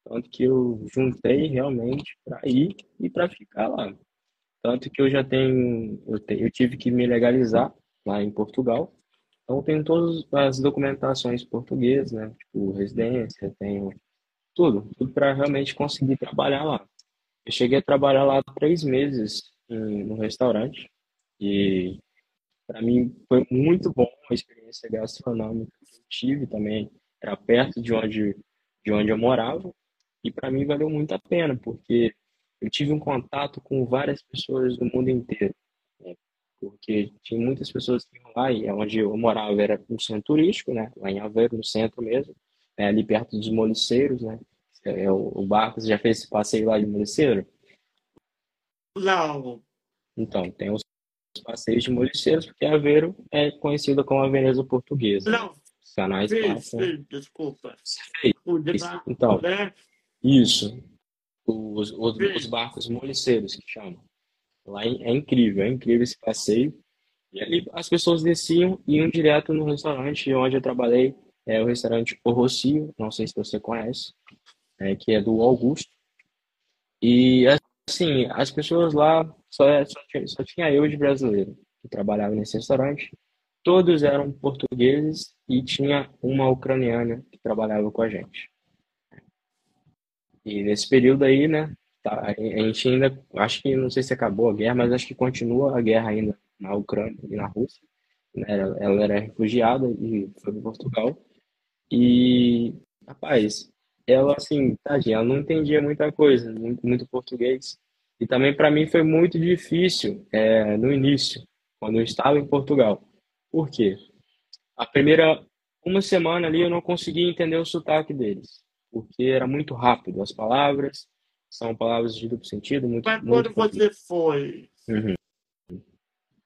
Tanto que eu juntei realmente para ir e para ficar lá. Tanto que eu já tenho, eu, te- eu tive que me legalizar lá em Portugal. Então, eu tenho todas as documentações portuguesas, né? Tipo, residência, tenho tudo, tudo para realmente conseguir trabalhar lá. Eu cheguei a trabalhar lá três meses em, no restaurante e para mim foi muito bom a experiência gastronômica que eu tive também. Era perto de onde, de onde eu morava e para mim valeu muito a pena, porque eu tive um contato com várias pessoas do mundo inteiro. né? Porque tinha muitas pessoas que iam lá e onde eu morava era um centro turístico, né? Lá em Aveiro, no centro mesmo, né? ali perto dos moliceiros, né? É o, o barco, você já fez esse passeio lá de moliceiro? Não. Então, tem os passeios de moliceiros, porque Aveiro é conhecida como a Veneza portuguesa. Não, canais passam. fiz, desculpa. Então, né? isso. Os, os, os barcos moliceiros que chamam. Lá é é incrível, é incrível esse passeio. E ali as pessoas desciam e iam direto no restaurante onde eu trabalhei, é o restaurante O Rocio, não sei se você conhece, é, que é do Augusto. E assim, as pessoas lá, só, só, tinha, só tinha eu de brasileiro que trabalhava nesse restaurante. Todos eram portugueses e tinha uma ucraniana que trabalhava com a gente. E nesse período aí, né, tá, a gente ainda, acho que, não sei se acabou a guerra, mas acho que continua a guerra ainda na Ucrânia e na Rússia. Né? Ela, era refugiada e foi para Portugal. E, rapaz, ela, assim, tadinha, ela não entendia muita coisa, muito, muito português. E também para mim foi muito difícil é, no início, quando eu estava em Portugal. Por quê? A primeira uma semana ali eu não conseguia entender o sotaque deles, porque era muito rápido. As palavras são palavras de duplo sentido, muito, Mas muito quando você foi, Uhum.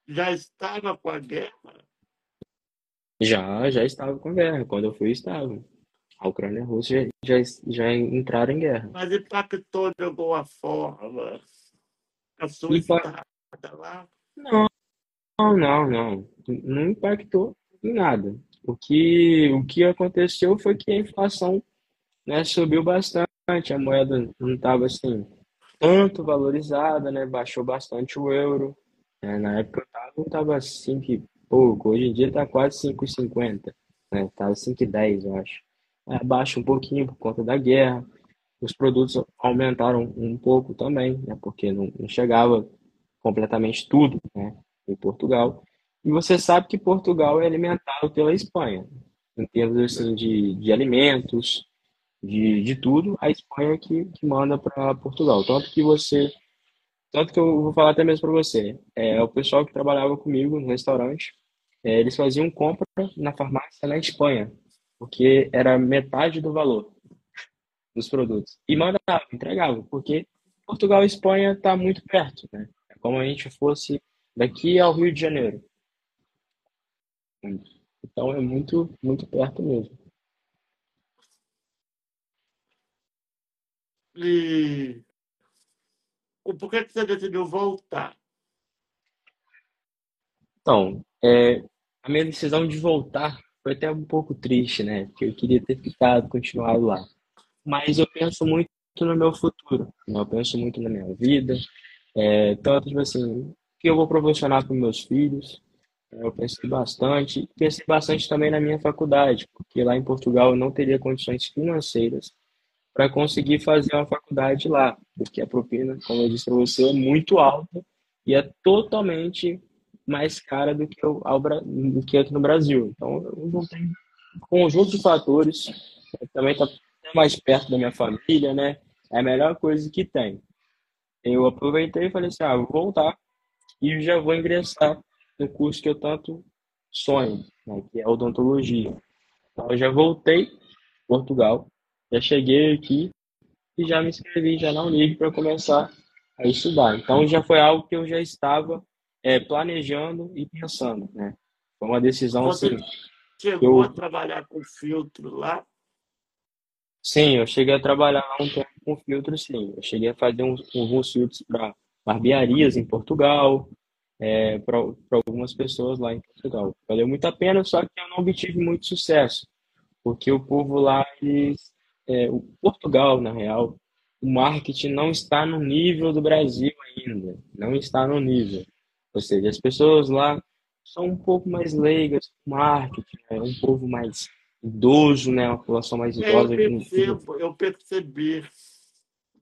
já estava com a guerra? Já, já estava com guerra. Quando eu fui, estava. A Ucrânia e a Rússia já, já, já entraram em guerra. Mas impactou de alguma forma a sua Impa- lá? Não, não, não. Não impactou em nada. O que, o que aconteceu foi que a inflação, né, subiu bastante. A moeda não estava assim tanto valorizada, né? Baixou bastante o euro. né? Na época eu tava, eu tava 5 e pouco. Hoje em dia tá quase 5,50, né? Tava 5,10, eu acho. É, Baixa um pouquinho por conta da guerra. Os produtos aumentaram um pouco também, né? Porque não, não chegava completamente tudo, né? Em Portugal. E você sabe que Portugal é alimentado pela Espanha, em termos assim, de, de alimentos, de, de tudo, a Espanha que, que manda para Portugal. Tanto que você, tanto que eu vou falar até mesmo para você, é o pessoal que trabalhava comigo no restaurante, é, eles faziam compra na farmácia na Espanha, porque era metade do valor dos produtos. E mandava, entregava, porque Portugal e Espanha está muito perto, né? É como a gente fosse daqui ao Rio de Janeiro. Então é muito, muito perto mesmo. E porquê que você decidiu voltar? Então, é, a minha decisão de voltar foi até um pouco triste, né? Porque eu queria ter ficado, continuado lá. Mas eu penso muito no meu futuro, né? Eu penso muito na minha vida, é, tanto, tipo assim, que eu vou proporcionar para meus filhos. Eu pensei bastante, pensei bastante também na minha faculdade, porque lá em Portugal eu não teria condições financeiras para conseguir fazer uma faculdade lá, porque a propina, como eu disse para você, é muito alta e é totalmente mais cara do que, Bra- do que aqui no Brasil. Então, eu tenho um conjunto de fatores. Eu também está mais perto da minha família, né? É a melhor coisa que tem. eu aproveitei e falei assim, ah, vou voltar e já vou ingressar no curso que eu tanto sonho, né, que é odontologia. Então, eu já voltei Portugal, já cheguei aqui e já me inscrevi já na Unig para começar a estudar. Então já foi algo que eu já estava é, planejando e pensando, né? Foi uma decisão Você assim. chegou Eu, a trabalhar com filtro lá? sim, eu cheguei a trabalhar um tempo com filtro, sim. Eu cheguei a fazer uns, alguns filtros para barbearias em Portugal, é, para algumas pessoas lá em Portugal. Valeu muito a pena, só que eu não obtive muito sucesso, porque o povo lá, eles, é, o Portugal, na real, o marketing não está no nível do Brasil ainda, não está no nível. Ou seja, as pessoas lá são um pouco mais leigas com marketing, é um povo mais idoso, né, uma população mais É, eu idosa fica percebo, eu percebi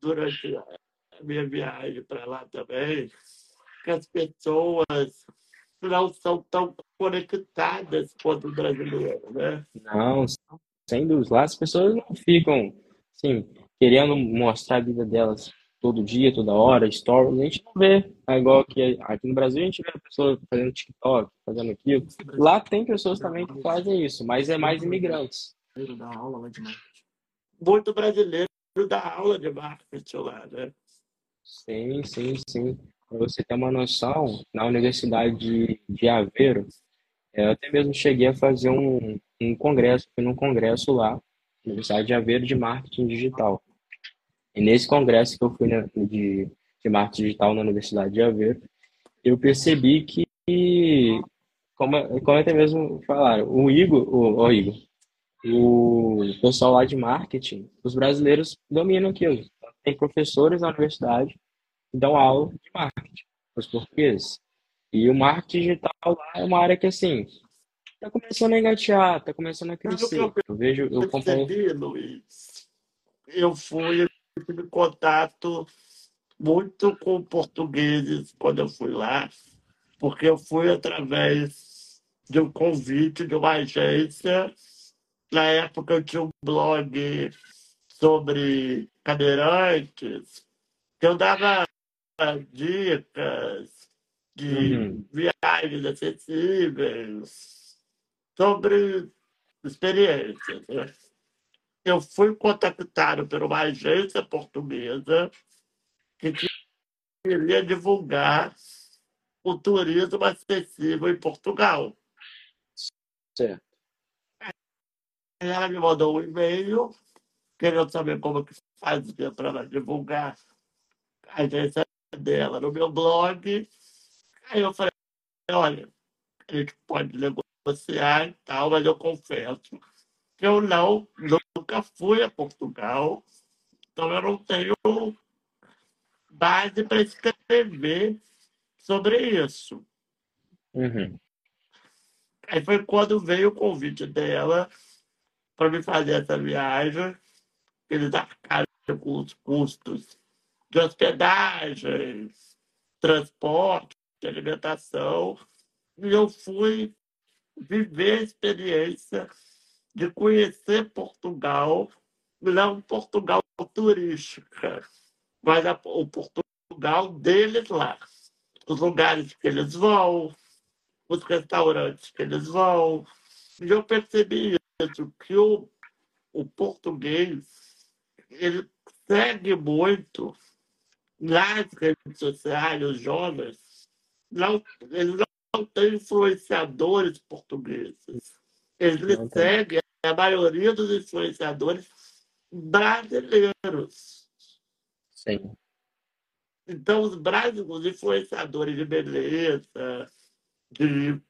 durante minha viagem para lá também que as pessoas não são tão conectadas quanto o brasileiro, né? Não, sem dúvida. Lá as pessoas não ficam, assim, querendo mostrar a vida delas todo dia, toda hora, stories. A gente não vê. É igual que aqui no Brasil a gente vê a pessoa fazendo TikTok, fazendo aquilo. Lá tem pessoas também que fazem isso, mas é mais imigrantes. Muito brasileiro dá aula de marketing lá, né? Sim, sim, sim. Para você ter uma noção, na Universidade de, de Aveiro, eu até mesmo cheguei a fazer um, um congresso, fui num congresso lá, Universidade de Aveiro de Marketing Digital. E nesse congresso que eu fui na- de, de marketing digital na Universidade de Aveiro, eu percebi que, como, como até mesmo falaram, o Igor, o, o Igor, o pessoal lá de marketing, os brasileiros dominam aquilo. Tem professores na universidade que dão aula de marketing, os portugueses. E o marketing digital lá é uma área que, assim, tá começando a engatear, tá começando a crescer. eu Eu vejo, eu acompanho. percebi, Luiz, eu fui eu tive contato muito com portugueses quando eu fui lá, porque eu fui através de um convite de uma agência. Na época eu tinha um blog sobre cadeirantes, que eu dava dicas de Uhum, viagens acessíveis, sobre experiências. né? Eu fui contactado por uma agência portuguesa que queria divulgar o turismo acessível em Portugal. certo. Ela me mandou um e-mail querendo saber como que fazia para divulgar a agência dela no meu blog. Aí eu falei, olha, a gente pode negociar e tal, mas eu confesso que eu não, nunca fui a Portugal, então eu não tenho base para escrever sobre isso. Uhum, Aí foi quando veio o convite dela para me fazer essa viagem. Eles arcaram com os custos de hospedagem, transporte, alimentação. E eu fui viver a experiência de conhecer Portugal, não Portugal turística, mas a- o Portugal deles lá. Os lugares que eles vão, os restaurantes que eles vão. E eu percebi isso, que o, o português ele segue muito nas redes sociais, os jovens, não, eles não têm influenciadores portugueses. Eles não tem. seguem a maioria dos influenciadores brasileiros. Sim. Então, os brasileiros, os influenciadores de beleza, de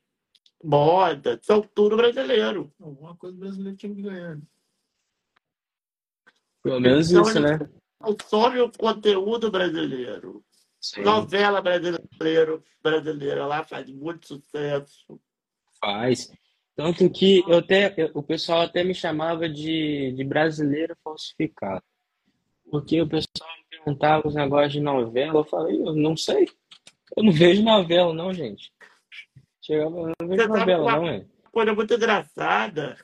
moda, são tudo brasileiro. Alguma coisa brasileira tinha que ganhar. Pelo menos Então, isso, né? consomem o conteúdo brasileiro. Sim, Novela brasileiro, brasileira lá faz muito sucesso. faz. Tanto que eu até, eu- o pessoal até me chamava de, de brasileiro falsificado. Porque o pessoal me perguntava os negócios de novela, eu falei, eu não sei. Eu não vejo novela, não, gente. Chegava, eu não vejo Você novela, uma não, é. coisa muito engraçada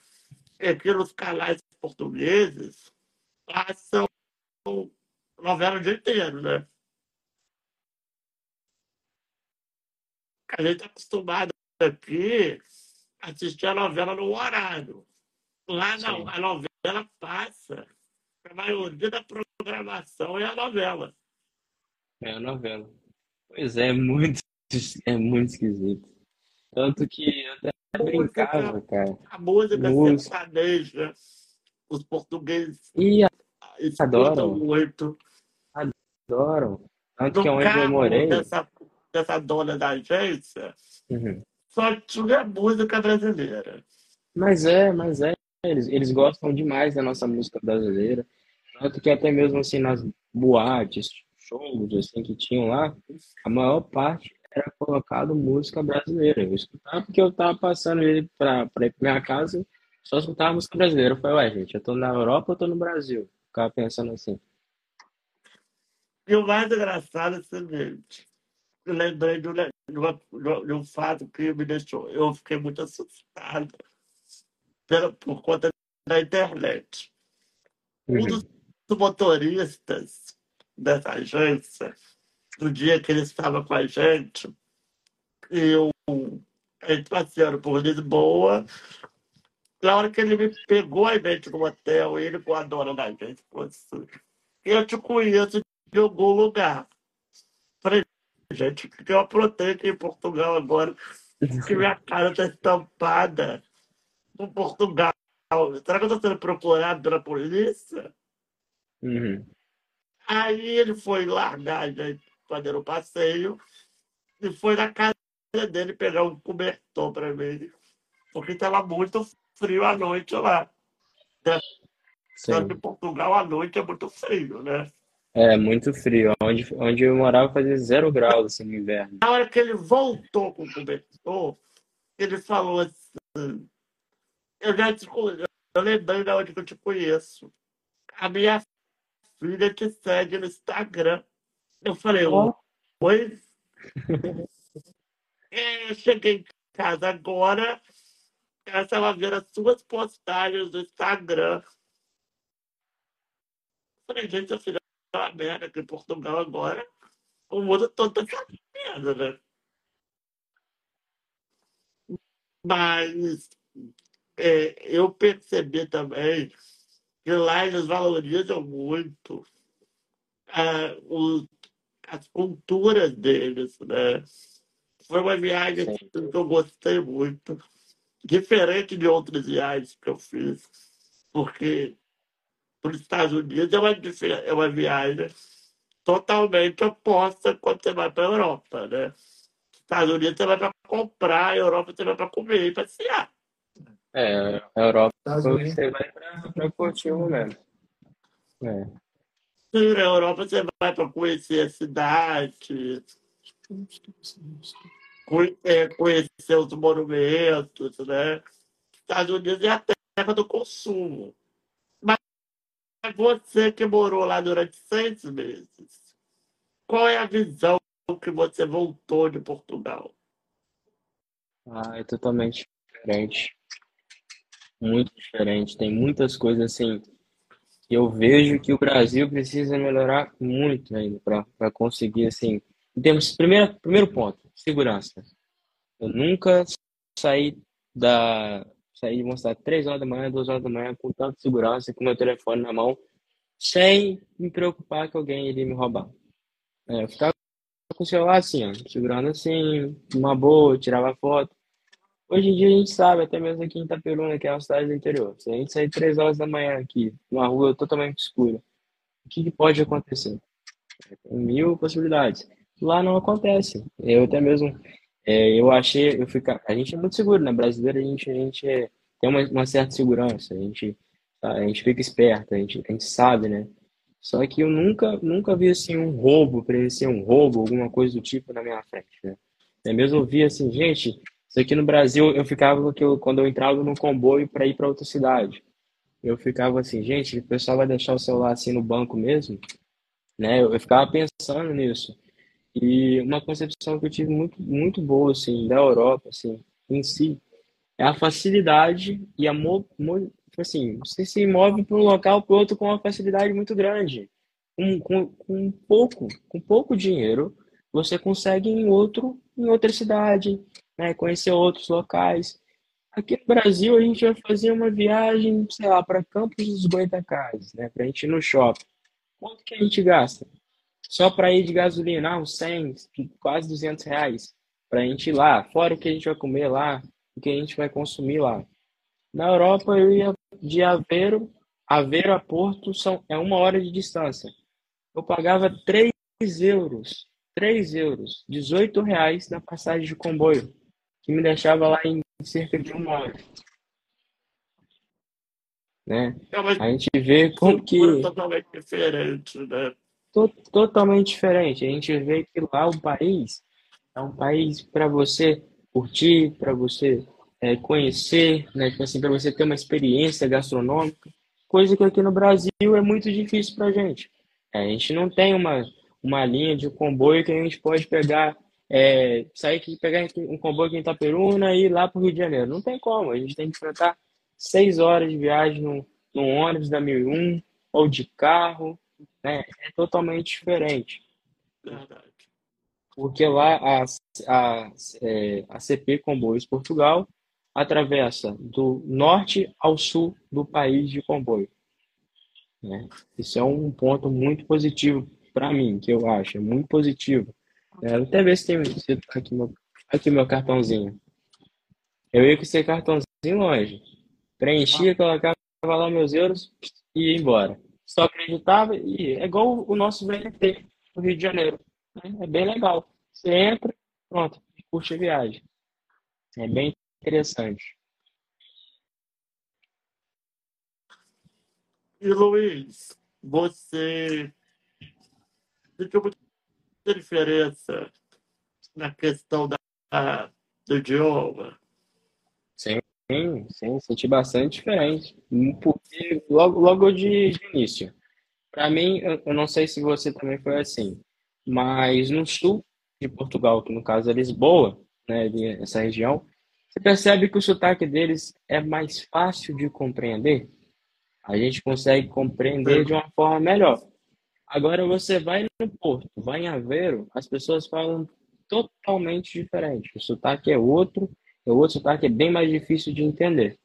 é que nos canais portugueses passam novela o dia inteiro, né? A gente está acostumado aqui a assistir a novela no horário. Lá não, a novela passa. A maioria da programação é a novela. É a novela. Pois é, é muito, é muito esquisito. Tanto que eu até brincava, cara. A música, música. sertaneja os portugueses E escutam adoram, muito. adoram. Tanto que No onde eu morei. dessa, dessa dona da agência, Uhum. só tinha música brasileira. Mas é, mas é. Eles, eles gostam demais da nossa música brasileira. Tanto que até mesmo assim nas boates, shows assim que tinham lá, a maior parte era colocado música brasileira. Eu escutava porque eu tava passando ele pra ir pra minha casa, só escutava música brasileira. Eu falei, ué, gente, eu tô na Europa ou eu tô no Brasil? Ficava pensando assim. E o mais engraçado é o seguinte, eu lembrei de um, uma- de um fato que me deixou, eu fiquei muito assustado pela, por conta da internet. Um dos Uhum. motoristas dessa agência, no dia que ele estava com a gente, eu, a gente passeando por Lisboa, na hora que ele me pegou a gente no hotel, ele com a dona da gente, falou assim, eu te conheço de algum lugar. Falei, gente, que eu aprontei aqui em Portugal agora? Que minha cara tá estampada no Portugal. Será que eu tô sendo procurado pela polícia? Uhum. Aí ele foi largar a gente fazer o passeio e foi na casa dele pegar um cobertor para mim, porque estava muito frio à noite lá. Só que Sim. Portugal à noite é muito frio, né? É muito frio. Onde, onde eu morava fazia zero graus assim, no inverno. Na hora que ele voltou com o cobertor, ele falou assim: Eu já te conheço, eu lembrei da onde que eu te conheço. A minha filha te segue no Instagram. Eu falei, Ó. oi? É, eu cheguei em casa agora, ela estava vendo as suas postagens no Instagram. Eu falei, gente, filha é uma merda aqui em Portugal agora. O mundo todo tá sabendo, né? Mas é, eu percebi também que lá eles valorizam muito ah, os- as culturas deles, né? Foi uma viagem Sim. que eu gostei muito, diferente de outras viagens que eu fiz, porque para os Estados Unidos é uma, é uma viagem totalmente oposta quando você vai para a Europa, né? Estados Unidos você vai para comprar, a Europa você vai para comer e passear. É, a Europa você vai pra, pra curtir o momento. É. Sim, na Europa você vai para conhecer a cidade, conhecer os monumentos, né? Estados Unidos é a terra do consumo. Mas você que morou lá durante seis meses, qual é a visão que você voltou de Portugal? Ah, é totalmente diferente. Muito diferente. Tem muitas coisas assim eu vejo que o Brasil precisa melhorar muito ainda para conseguir assim. Em termos, primeiro, primeiro ponto, segurança. Eu nunca saí da saí de mostrar três horas da manhã, duas horas da manhã com tanta segurança, com meu telefone na mão, sem me preocupar que alguém iria me roubar. É, eu ficava com o celular assim, ó, segurando assim, uma boa, tirava foto. Hoje em dia a gente sabe, até mesmo aqui em Itaperuna, que é uma cidade do interior, se a gente sair três horas da manhã aqui, numa rua totalmente escura, o que, que pode acontecer? Tem mil possibilidades. Lá não acontece. Eu até mesmo, é, eu achei, eu fica, a gente é muito seguro, né? Brasileiro, a gente, a gente é- tem uma, uma certa segurança, a gente, a gente fica esperto, a gente, a gente sabe, né? Só que eu nunca, nunca vi assim um roubo, presenciei um roubo, alguma coisa do tipo na minha frente, né? Mesmo eu vi assim, gente, isso aqui no Brasil eu ficava que eu, quando eu entrava no comboio para ir para outra cidade, eu ficava assim, gente, o pessoal vai deixar o celular assim no banco mesmo, né? Eu, eu ficava pensando nisso. E uma concepção que eu tive muito, muito boa assim da Europa, assim, em si, é a facilidade e a mo, mo- assim, você se move para um local para outro com uma facilidade muito grande, com, com, com pouco, com pouco dinheiro, você consegue em outro, em outra cidade, né? Conhecer outros locais. Aqui no Brasil, a gente vai fazer uma viagem, sei lá, para Campos dos Goitacazes, né? Para a gente ir no shopping. Quanto que a gente gasta? Só para ir de gasolina, uns 100, quase 200 reais. Para a gente ir lá, fora o que a gente vai comer lá, o que a gente vai consumir lá. Na Europa, eu ia de Aveiro, Aveiro a Porto são, é uma hora de distância. Eu pagava 3 euros, 3 euros, 18 reais na passagem de comboio, que me deixava lá em cerca de uma hora. Né? a gente vê como que... Totalmente diferente, né? Totalmente diferente. A gente vê que lá o país é um país para você curtir, para você é, conhecer, né? Tipo assim, para você ter uma experiência gastronômica, coisa que aqui no Brasil é muito difícil para a gente. É, a gente não tem uma, uma linha de comboio que a gente pode pegar, é, sair aqui, pegar um comboio aqui em Itaperuna e ir lá para o Rio de Janeiro. Não tem como, a gente tem que enfrentar seis horas de viagem num, num ônibus da 1001 ou de carro, né? É totalmente diferente. Verdade. Porque lá a, a, é, a CP Comboios Portugal atravessa do norte ao sul do país de comboio. Né? Isso é um ponto muito positivo para mim, que eu acho, é muito positivo. É, até ver se tem se tá aqui, meu, aqui meu cartãozinho. Eu ia com esse cartãozinho longe. Preenchia, colocava lá meus euros e ia embora. Só acreditava e é igual o nosso VLT no Rio de Janeiro. Né? É bem legal. Você entra, pronto, curte a viagem. É bem interessante. E Luiz, você sentiu muita diferença na questão da, do idioma? Sim, sim, senti bastante diferente. Porque logo, logo de, de início. Para mim, eu, eu não sei se você também foi assim, mas no sul de Portugal, que no caso é Lisboa, né, essa região, você percebe que o sotaque deles é mais fácil de compreender? A gente consegue compreender de uma forma melhor. Agora você vai no Porto, vai em Aveiro, as pessoas falam totalmente diferente. O sotaque é outro, o outro sotaque é bem mais difícil de entender.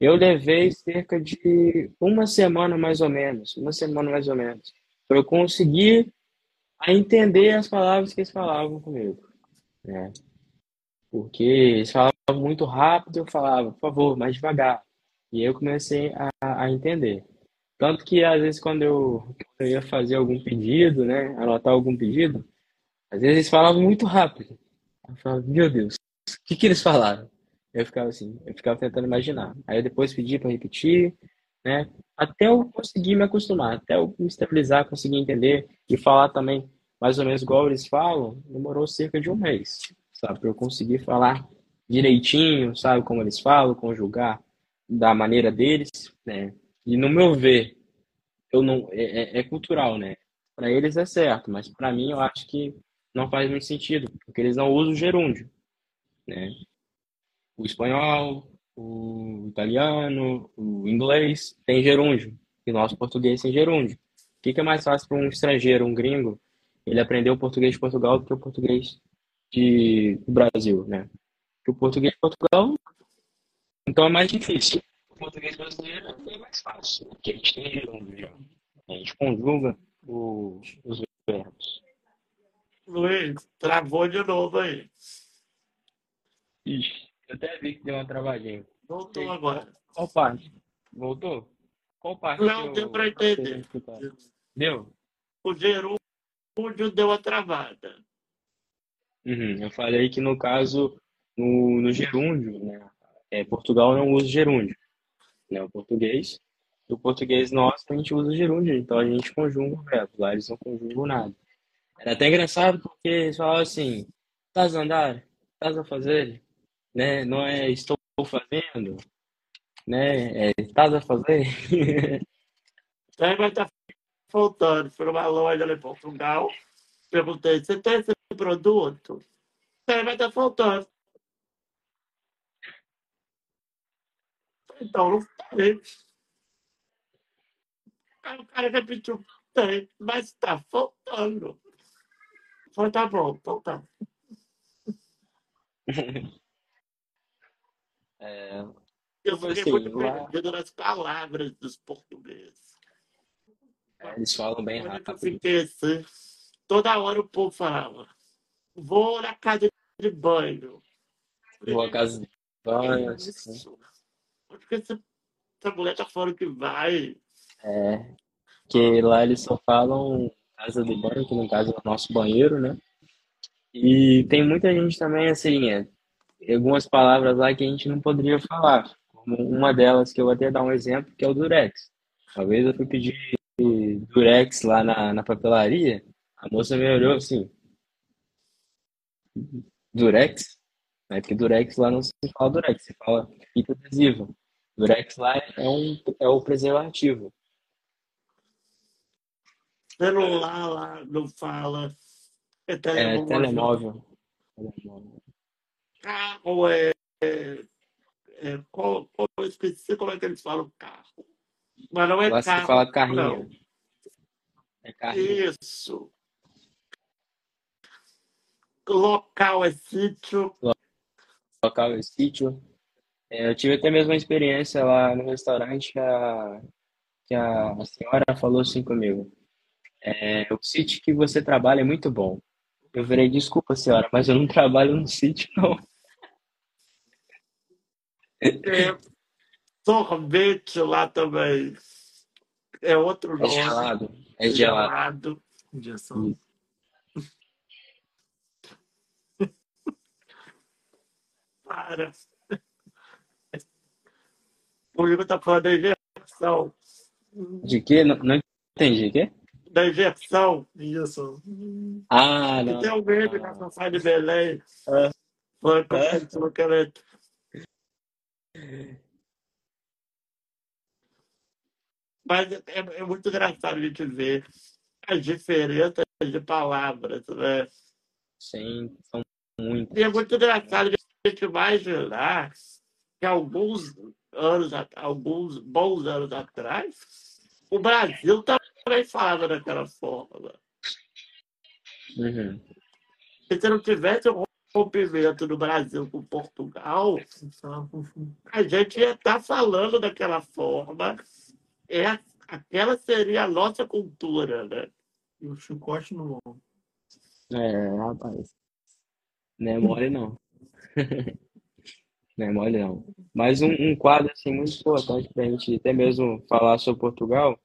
Eu levei cerca de uma semana mais ou menos, uma semana mais ou menos, para eu conseguir entender as palavras que eles falavam comigo. Né? Porque eles falavam muito rápido, eu falava, por favor, mais devagar. E eu comecei a, a entender. Tanto que, às vezes, quando eu, eu ia fazer algum pedido, né, anotar algum pedido, às vezes eles falavam muito rápido. Eu falava, meu Deus, que, que eles falaram? Eu ficava assim, eu ficava tentando imaginar. Aí eu depois pedi para repetir, né, até eu conseguir me acostumar, até eu me estabilizar, conseguir entender e falar também mais ou menos igual eles falam, demorou cerca de um mês, sabe, para eu conseguir falar direitinho, sabe como eles falam, conjugar da maneira deles, né? E no meu ver, eu não é, é, é cultural, né? Para eles é certo, mas para mim eu acho que não faz muito sentido, porque eles não usam gerúndio, né? O espanhol, o italiano, o inglês tem gerúndio, e nosso português tem gerúndio. O que, que é mais fácil para um estrangeiro, um gringo, ele aprender o português de Portugal do que o português de, do Brasil, né? que o português de Portugal, então é mais difícil. O português brasileiro é mais fácil, porque a gente tem gerúndio A gente conjuga os verbos. Luiz, travou de novo aí. Ixi, eu até vi que deu uma travadinha. Voltou Sei. agora. Qual parte? Voltou? Qual parte? Não, deu para entender. Deu? O gerúndio deu a travada. Uhum, eu falei que no caso no, no gerúndio, né? É, Portugal não usa gerúndio, né? O português. O português nosso, a gente usa gerúndio, então a gente conjuga o verbo. Lá eles não conjugam nada. Era até engraçado porque eles falavam assim: estás a andar? Estás a fazer? Né? Não é estou fazendo? Né? É, estás a fazer? Aí vai estar faltando. Fui numa loja lá em Portugal. Perguntei: você tem esse produto? Aí vai estar faltando. Então, não. Aí o cara repetiu, tem, mas está faltando. Falei, tá bom, então tá. É, Eu fiquei assim, muito lá- perdido nas palavras dos portugueses. eles falam bem Olha que eu rápido. fiquei assim. Toda hora o povo falava, vou na casa de banho. Vou à casa de banho, assim. Isso. Onde que essa, essa mulher tá falando que vai? É, que lá eles só falam casa de banho, que no caso é o nosso banheiro, né? E tem muita gente também, assim, é, algumas palavras lá que a gente não poderia falar. Como uma delas, que eu vou até dar um exemplo, que é o durex. Uma vez eu fui pedir durex lá na, na papelaria, a moça me olhou assim, durex? É porque durex lá não se fala durex, se fala fita adesiva. Durex lá é, um, é o preservativo. Celular lá não fala. É É telemóvel. telemóvel. Carro é. é, é qual, qual, eu esqueci como é que eles falam carro. Mas não é carro. fala Não. carrinho. É carrinho. Isso. Local é sítio. Local é sítio. É, eu tive até mesmo uma experiência lá no restaurante que a, que a, a senhora falou assim comigo. É, o sítio que você trabalha é muito bom. Eu virei, desculpa, senhora, mas eu não trabalho no sítio, não. É, sorvete lá também. É outro É nome. gelado. É gelado. Gelado. Injeção. Para. O Igor tá falando da injeção. De quê? Não, não entendi. Quê? Da injeção. Injeção. Ah, não. tem um meme na Safari de Belém. Ah. Foi com É? a que ela Mas é, é muito engraçado a gente ver as diferenças de palavras, né? Sim, são muitas. E é muito engraçado a gente imaginar que alguns anos, alguns bons anos atrás, o Brasil também falava daquela forma. Uhum. Se você não tivesse o rompimento do Brasil com Portugal, a gente ia estar falando daquela forma. É, aquela seria a nossa cultura, né? E o chicote no ombro. É, rapaz. Não é mole, não. Não é mole, não. Mas um, um quadro, assim, muito importante pra gente até mesmo falar sobre Portugal,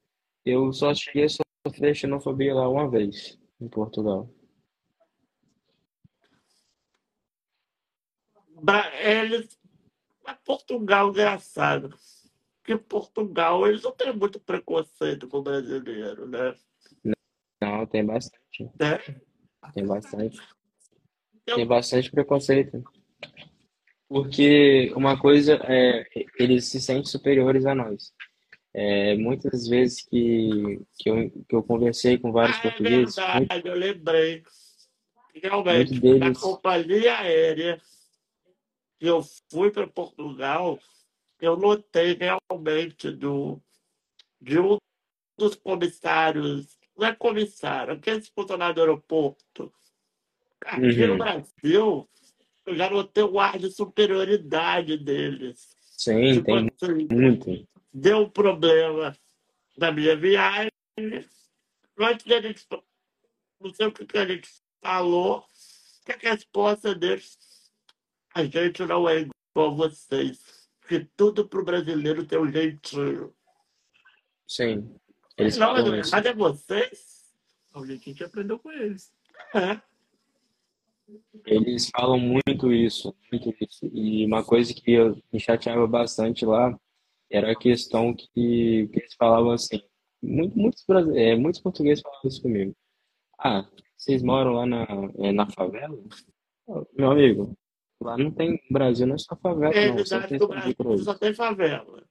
eu só cheguei a sofrer xenofobia lá uma vez, em Portugal. Eles, Portugal, engraçado. Porque Portugal, eles não têm muito preconceito com o brasileiro, né? Não, tem bastante. né? Tem bastante. Eu- Tem bastante preconceito. Porque uma coisa é, eles se sentem superiores a nós. É, muitas vezes que, que, eu, que eu conversei com vários Ah, é portugueses, muito, verdade, eu lembrei. Realmente, muito deles. na companhia aérea que eu fui para Portugal, eu notei realmente do, de um dos comissários, não é comissário, aqueles funcionários do aeroporto. Aqui no Uhum. Brasil, eu já notei o ar de superioridade deles. Sim, Tipo tem assim, muito. Deu um problema na minha viagem. Gente, não sei o que a gente falou, que a resposta deles, a gente não é igual a vocês. Que tudo pro brasileiro tem um jeitinho. Sim, eles não, mas falam isso. verdade é vocês. Alguém que a gente aprendeu com eles. É. Eles falam muito isso, muito isso. E uma coisa que eu me chateava bastante lá era a questão que, que eles falavam assim. Muito, muitos, é, muitos portugueses falavam isso comigo. Ah, vocês moram lá na, é, na favela? Meu amigo, lá não tem. O Brasil não é só favela, É não. Verdade tem que o que Brasil só tem favela.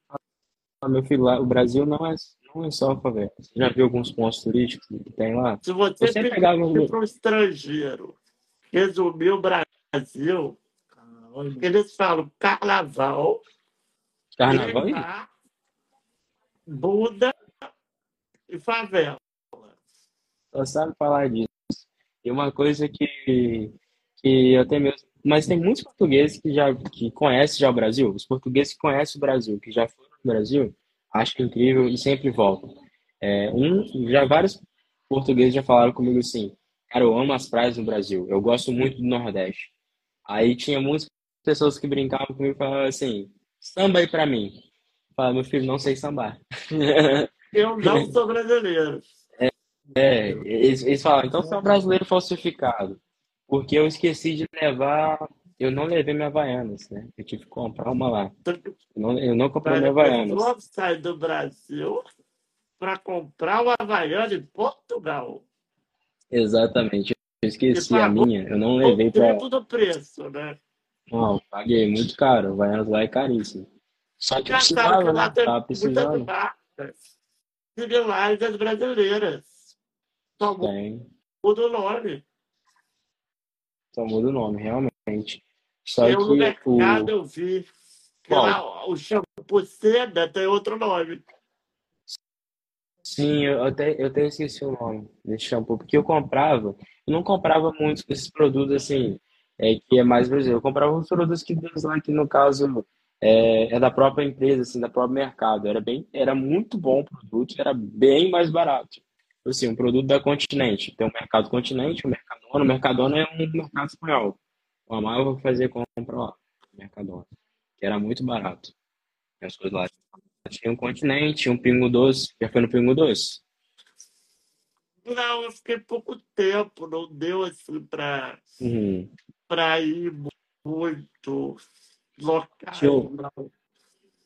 Ah, meu filho, lá, o Brasil não é, não é só favela. Você já viu alguns pontos turísticos que tem lá? Se você Você pegava um. para um estrangeiro resumir o Brasil, eles falam carnaval, Carnaval Buda e favela. Só sabe falar disso. E uma coisa que, que eu até mesmo. Mas tem muitos portugueses que já que conhecem já o Brasil. Os portugueses que conhecem o Brasil, que já foram no Brasil, acham incrível e sempre voltam. É, um, já vários portugueses já falaram comigo assim, cara, eu amo as praias do Brasil, eu gosto muito do Nordeste. Aí tinha muitas pessoas que brincavam comigo e falavam assim, samba aí pra mim. Eu falava, meu filho, não sei sambar. Eu não sou brasileiro. É, eles, eles falam, então você é um brasileiro falsificado. Porque eu esqueci de levar, eu não levei minha Havaianas, né? Eu tive que comprar uma lá. Eu não, eu não comprei minha Havaianas. pessoa sai do Brasil para comprar o Havaiana em Portugal. Exatamente. Eu esqueci a minha, eu não O levei pra. triplo do preço, né? Não, paguei muito caro. Havaianas lá é caríssimo. Só que eu Engraçado que precisava, lá né? tem Tava precisando. às brasileiras. Só Tem. muda o nome. Só muda o nome, realmente. Só Eu no que mercado o. eu vi lá o shampoo seda tem outro nome. Sim, eu até, eu até esqueci o nome desse shampoo, porque eu comprava, eu não comprava muitos desses produtos assim, é, que é mais brasileiro. Eu comprava uns produtos que Deus lá, que no caso é, é da própria empresa, assim, da próprio mercado. Era bem, era muito bom o produto, era bem mais barato. Assim, um produto da Continente. Tem o Mercado Continente, o Mercadona. O Mercadona é um mercado espanhol. Eu amava fazer compra lá, Mercadona, que era muito barato. As coisas lá. Tinha um Continente, tinha um Pingo Doce. Já foi no Pingo Doce? Não, eu fiquei pouco tempo, não deu assim para Uhum. Para ir muito. Porque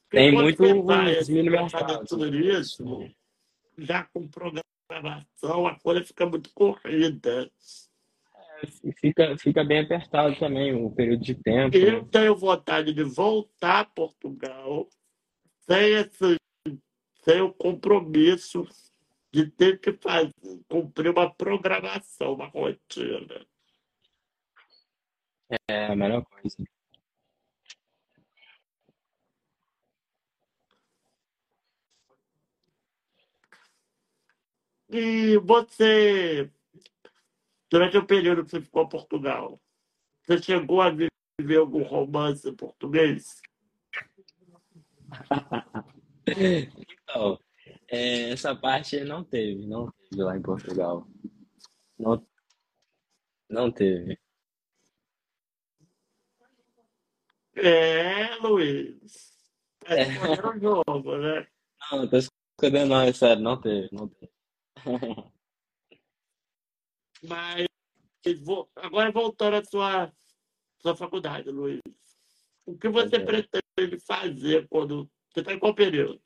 tem muito mini mercados. turismo, já com programação, a coisa fica muito corrida. E fica, fica bem apertado também o período de tempo, Eu né? tenho vontade de voltar a Portugal sem, esse, sem o compromisso de ter que fazer, cumprir uma programação, uma rotina. É a melhor coisa. E você, durante o período que você ficou em Portugal, você chegou a viver algum romance português? Então, é, essa parte não teve, não teve lá em Portugal. Não, não teve. É, Luiz. Tá É, escolhendo o jogo, né? não, não tô escondendo não, é sério, não teve, não teve. Mas agora voltando à sua, sua faculdade, Luiz. O que você Ok. pretende fazer quando. Você está em qual período?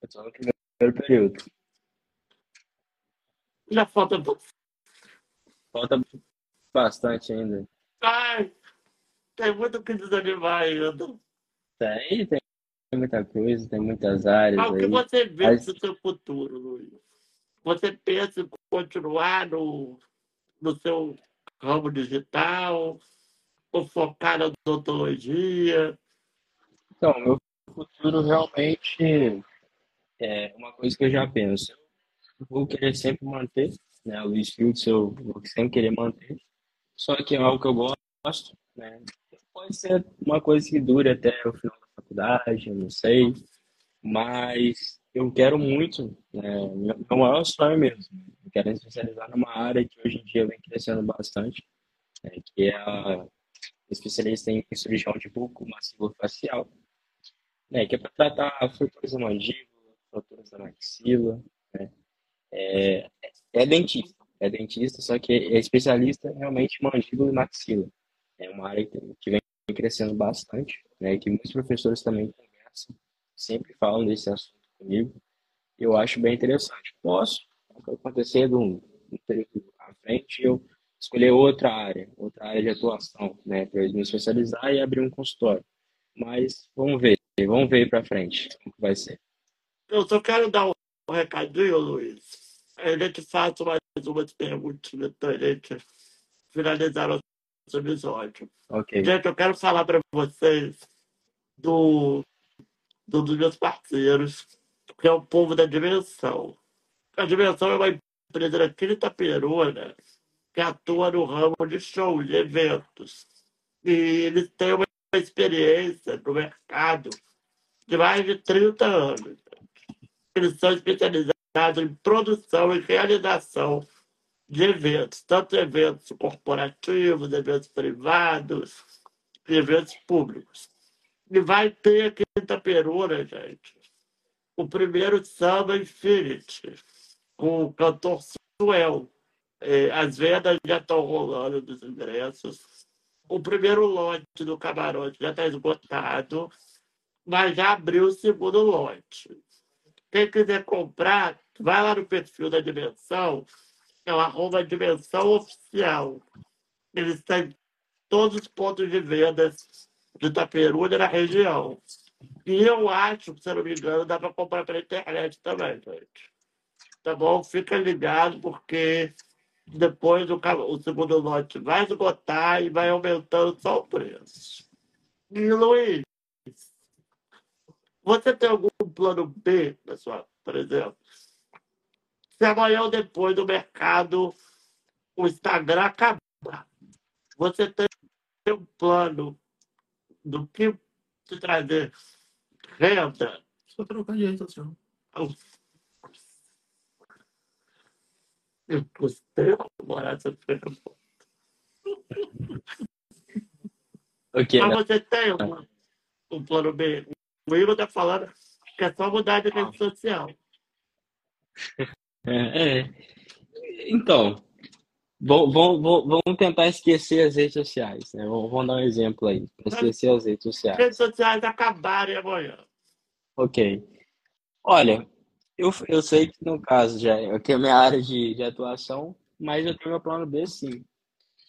Eu tô no primeiro período. Já falta. Falta bastante ainda. Ai, tem muito o que desanimar ainda. Tem, tem muita coisa, tem muitas áreas Mas o que aí. você vê do seu futuro, Luiz? Você pensa em continuar no, no seu ramo digital, ou focar na odontologia? então, meu futuro realmente é uma coisa que eu já penso. Eu vou querer sempre manter, né? O Luiz Fields eu vou sempre querer manter. Só que é algo que eu gosto, né? Pode ser uma coisa que dure até o final da faculdade, eu não sei. Mas eu quero muito, né? Meu maior sonho mesmo. Eu quero me especializar numa área que hoje em dia vem crescendo bastante, né? Que é a especialista em cirurgião de buco maxilofacial, né? Que é para tratar fraturas da mandíbula, fraturas da maxila, né? É, é dentista, é dentista, só que é especialista realmente em mandíbula e maxila. É uma área que vem crescendo bastante, né? Que muitos professores também conversam, sempre falam desse assunto comigo. Eu acho bem interessante. Posso acontecer de um, período à frente eu escolher outra área, outra área de atuação, né? Para eu me especializar e abrir um consultório. Mas vamos ver, vamos ver para frente como vai ser. Eu só quero dar um recadinho, Luiz. A gente faz mais umas perguntinhas para a gente finalizar episódio. Ok. Gente, eu quero falar para vocês do, do, dos meus parceiros, que é o povo da Dimensão. A Dimensão é uma empresa daqui de Itaperuna que atua no ramo de shows, eventos. E eles têm uma experiência no mercado de mais de 30 anos. Eles são especializados em produção e realização de eventos, tanto eventos corporativos, eventos privados, eventos públicos. E vai ter aqui em Itaperuna, gente, o primeiro Samba Infinity, com o cantor Suel. É, as vendas já estão rolando dos ingressos. O primeiro lote do camarote já está esgotado, mas já abriu o segundo lote. Quem quiser comprar, vai lá no perfil da Dimensão, é o arroba Dimensão Oficial. Eles têm todos os pontos de vendas de Itaperuna na região. E eu acho, se não me engano, dá para comprar pela internet também, gente. Tá bom? Fica ligado, porque depois o, o segundo lote vai esgotar e vai aumentando só o preço. E Luiz, você tem algum plano B, pessoal, por exemplo? Se amanhã ou depois do mercado o Instagram acabar, você tem um plano do que te trazer renda? Só trocar de rede social. Eu gostei de morar essa pergunta. Ok, Mas você tem um, um plano B? O Igor tá falando que é só mudar de rede social. É, é. Então, vamos, vamos, vamos tentar esquecer as redes sociais, né? Vamos, dar um exemplo aí, esquecer as redes sociais. redes sociais acabarem amanhã. Ok. Olha, eu, eu sei que no caso já é que é a minha área de, de atuação, mas eu tenho meu plano B sim.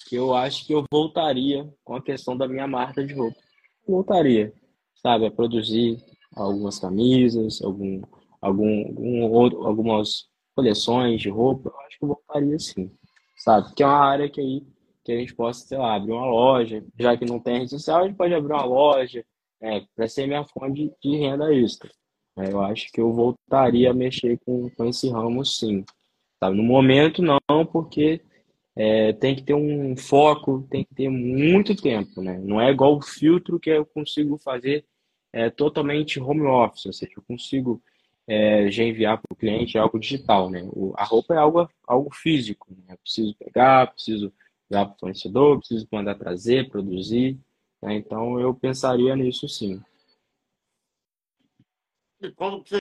Que eu acho que eu voltaria com a questão da minha marca de roupa. Voltaria, sabe, a produzir algumas camisas, algum, algum, algum outro, algumas coleções de roupa. Eu acho que eu voltaria sim, sabe? Que é uma área que aí que a gente possa, sei lá, abrir uma loja, já que não tem rede social, a gente pode abrir uma loja, é, para ser minha fonte de, renda extra. É, eu acho que eu voltaria a mexer com, com esse ramo, sim. Sabe? No momento, não, porque é, tem que ter um foco, tem que ter muito tempo, né? Não é igual o filtro que eu consigo fazer é, totalmente home office, ou seja, eu consigo é, já enviar para o cliente algo digital, né? O, a roupa é algo, algo físico, né? Eu preciso pegar, preciso dar para o fornecedor, preciso mandar trazer, produzir, né? Então eu pensaria nisso sim. E como você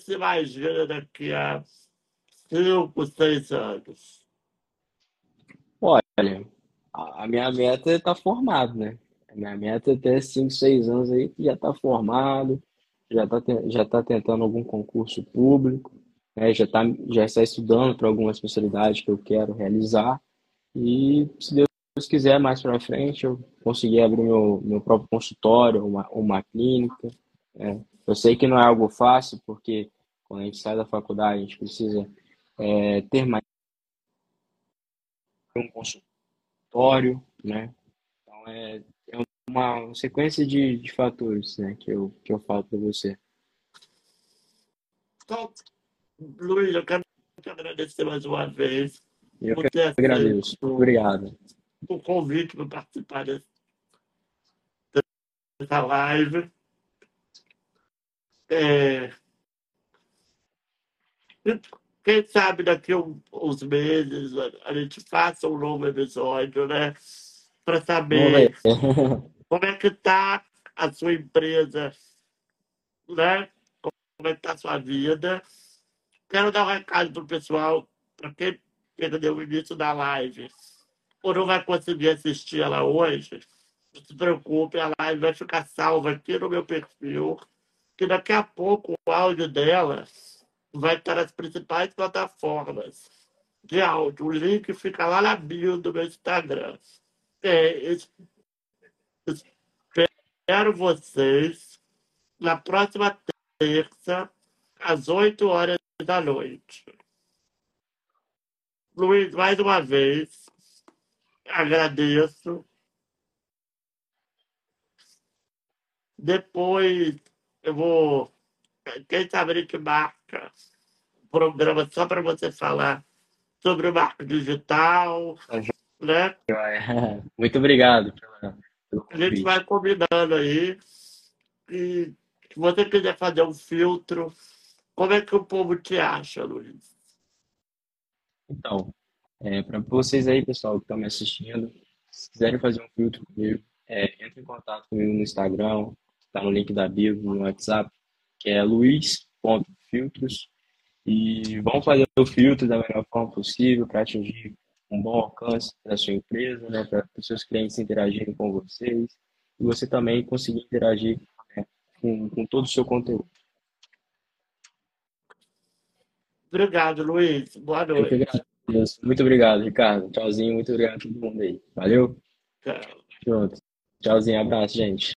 se imagina daqui a cinco, seis anos? Olha, a minha meta é estar formado, né? A minha meta é ter 5, 6 anos aí que já está formado, já está já tá tentando algum concurso público, né? Já tá, já está estudando para alguma especialidade que eu quero realizar. E se Deus quiser, mais para frente, eu conseguir abrir meu, meu próprio consultório, uma, uma clínica. né? Eu sei que não é algo fácil, porque quando a gente sai da faculdade, a gente precisa é, ter mais um consultório, né? Então é uma sequência de, de fatores, né, que eu, que eu falo para você. Então, Luiz, eu quero te agradecer mais uma vez Eu por ter agradeço. aceito Obrigado. o convite para participar dessa live. É, quem sabe daqui uns meses a gente faça um novo episódio, né? Para saber como é que está a sua empresa, né? Como é que está a sua vida. Quero dar um recado pro pessoal, para quem perdeu o início da live ou não vai conseguir assistir ela hoje, não se preocupe, a live vai ficar salva aqui no meu perfil, que daqui a pouco o áudio dela vai estar nas principais plataformas de áudio. O link fica lá na bio do meu Instagram. É, es- espero vocês na próxima terça, às 8 horas da noite. Luiz, mais uma vez, agradeço. Depois eu vou. Quem sabe a gente marca um programa só para você falar sobre o marco digital, né? Muito obrigado A gente vai combinando aí. E se você quiser fazer um filtro, como é que o povo te acha, Luiz? Então, para vocês aí, pessoal, que estão me assistindo, se quiserem fazer um filtro comigo, é, entre em contato comigo no Instagram, está no link da bio, no WhatsApp, que é luiz.filtros. E vamos fazer o filtro da melhor forma possível para atingir um bom alcance da sua empresa, né, para os seus clientes interagirem com vocês e você também conseguir interagir né, com, com todo o seu conteúdo. Obrigado, Luiz. Boa noite. Muito obrigado, Ricardo. Tchauzinho, muito obrigado a todo mundo aí. Valeu? Tchau. Junto. Tchauzinho, abraço, gente.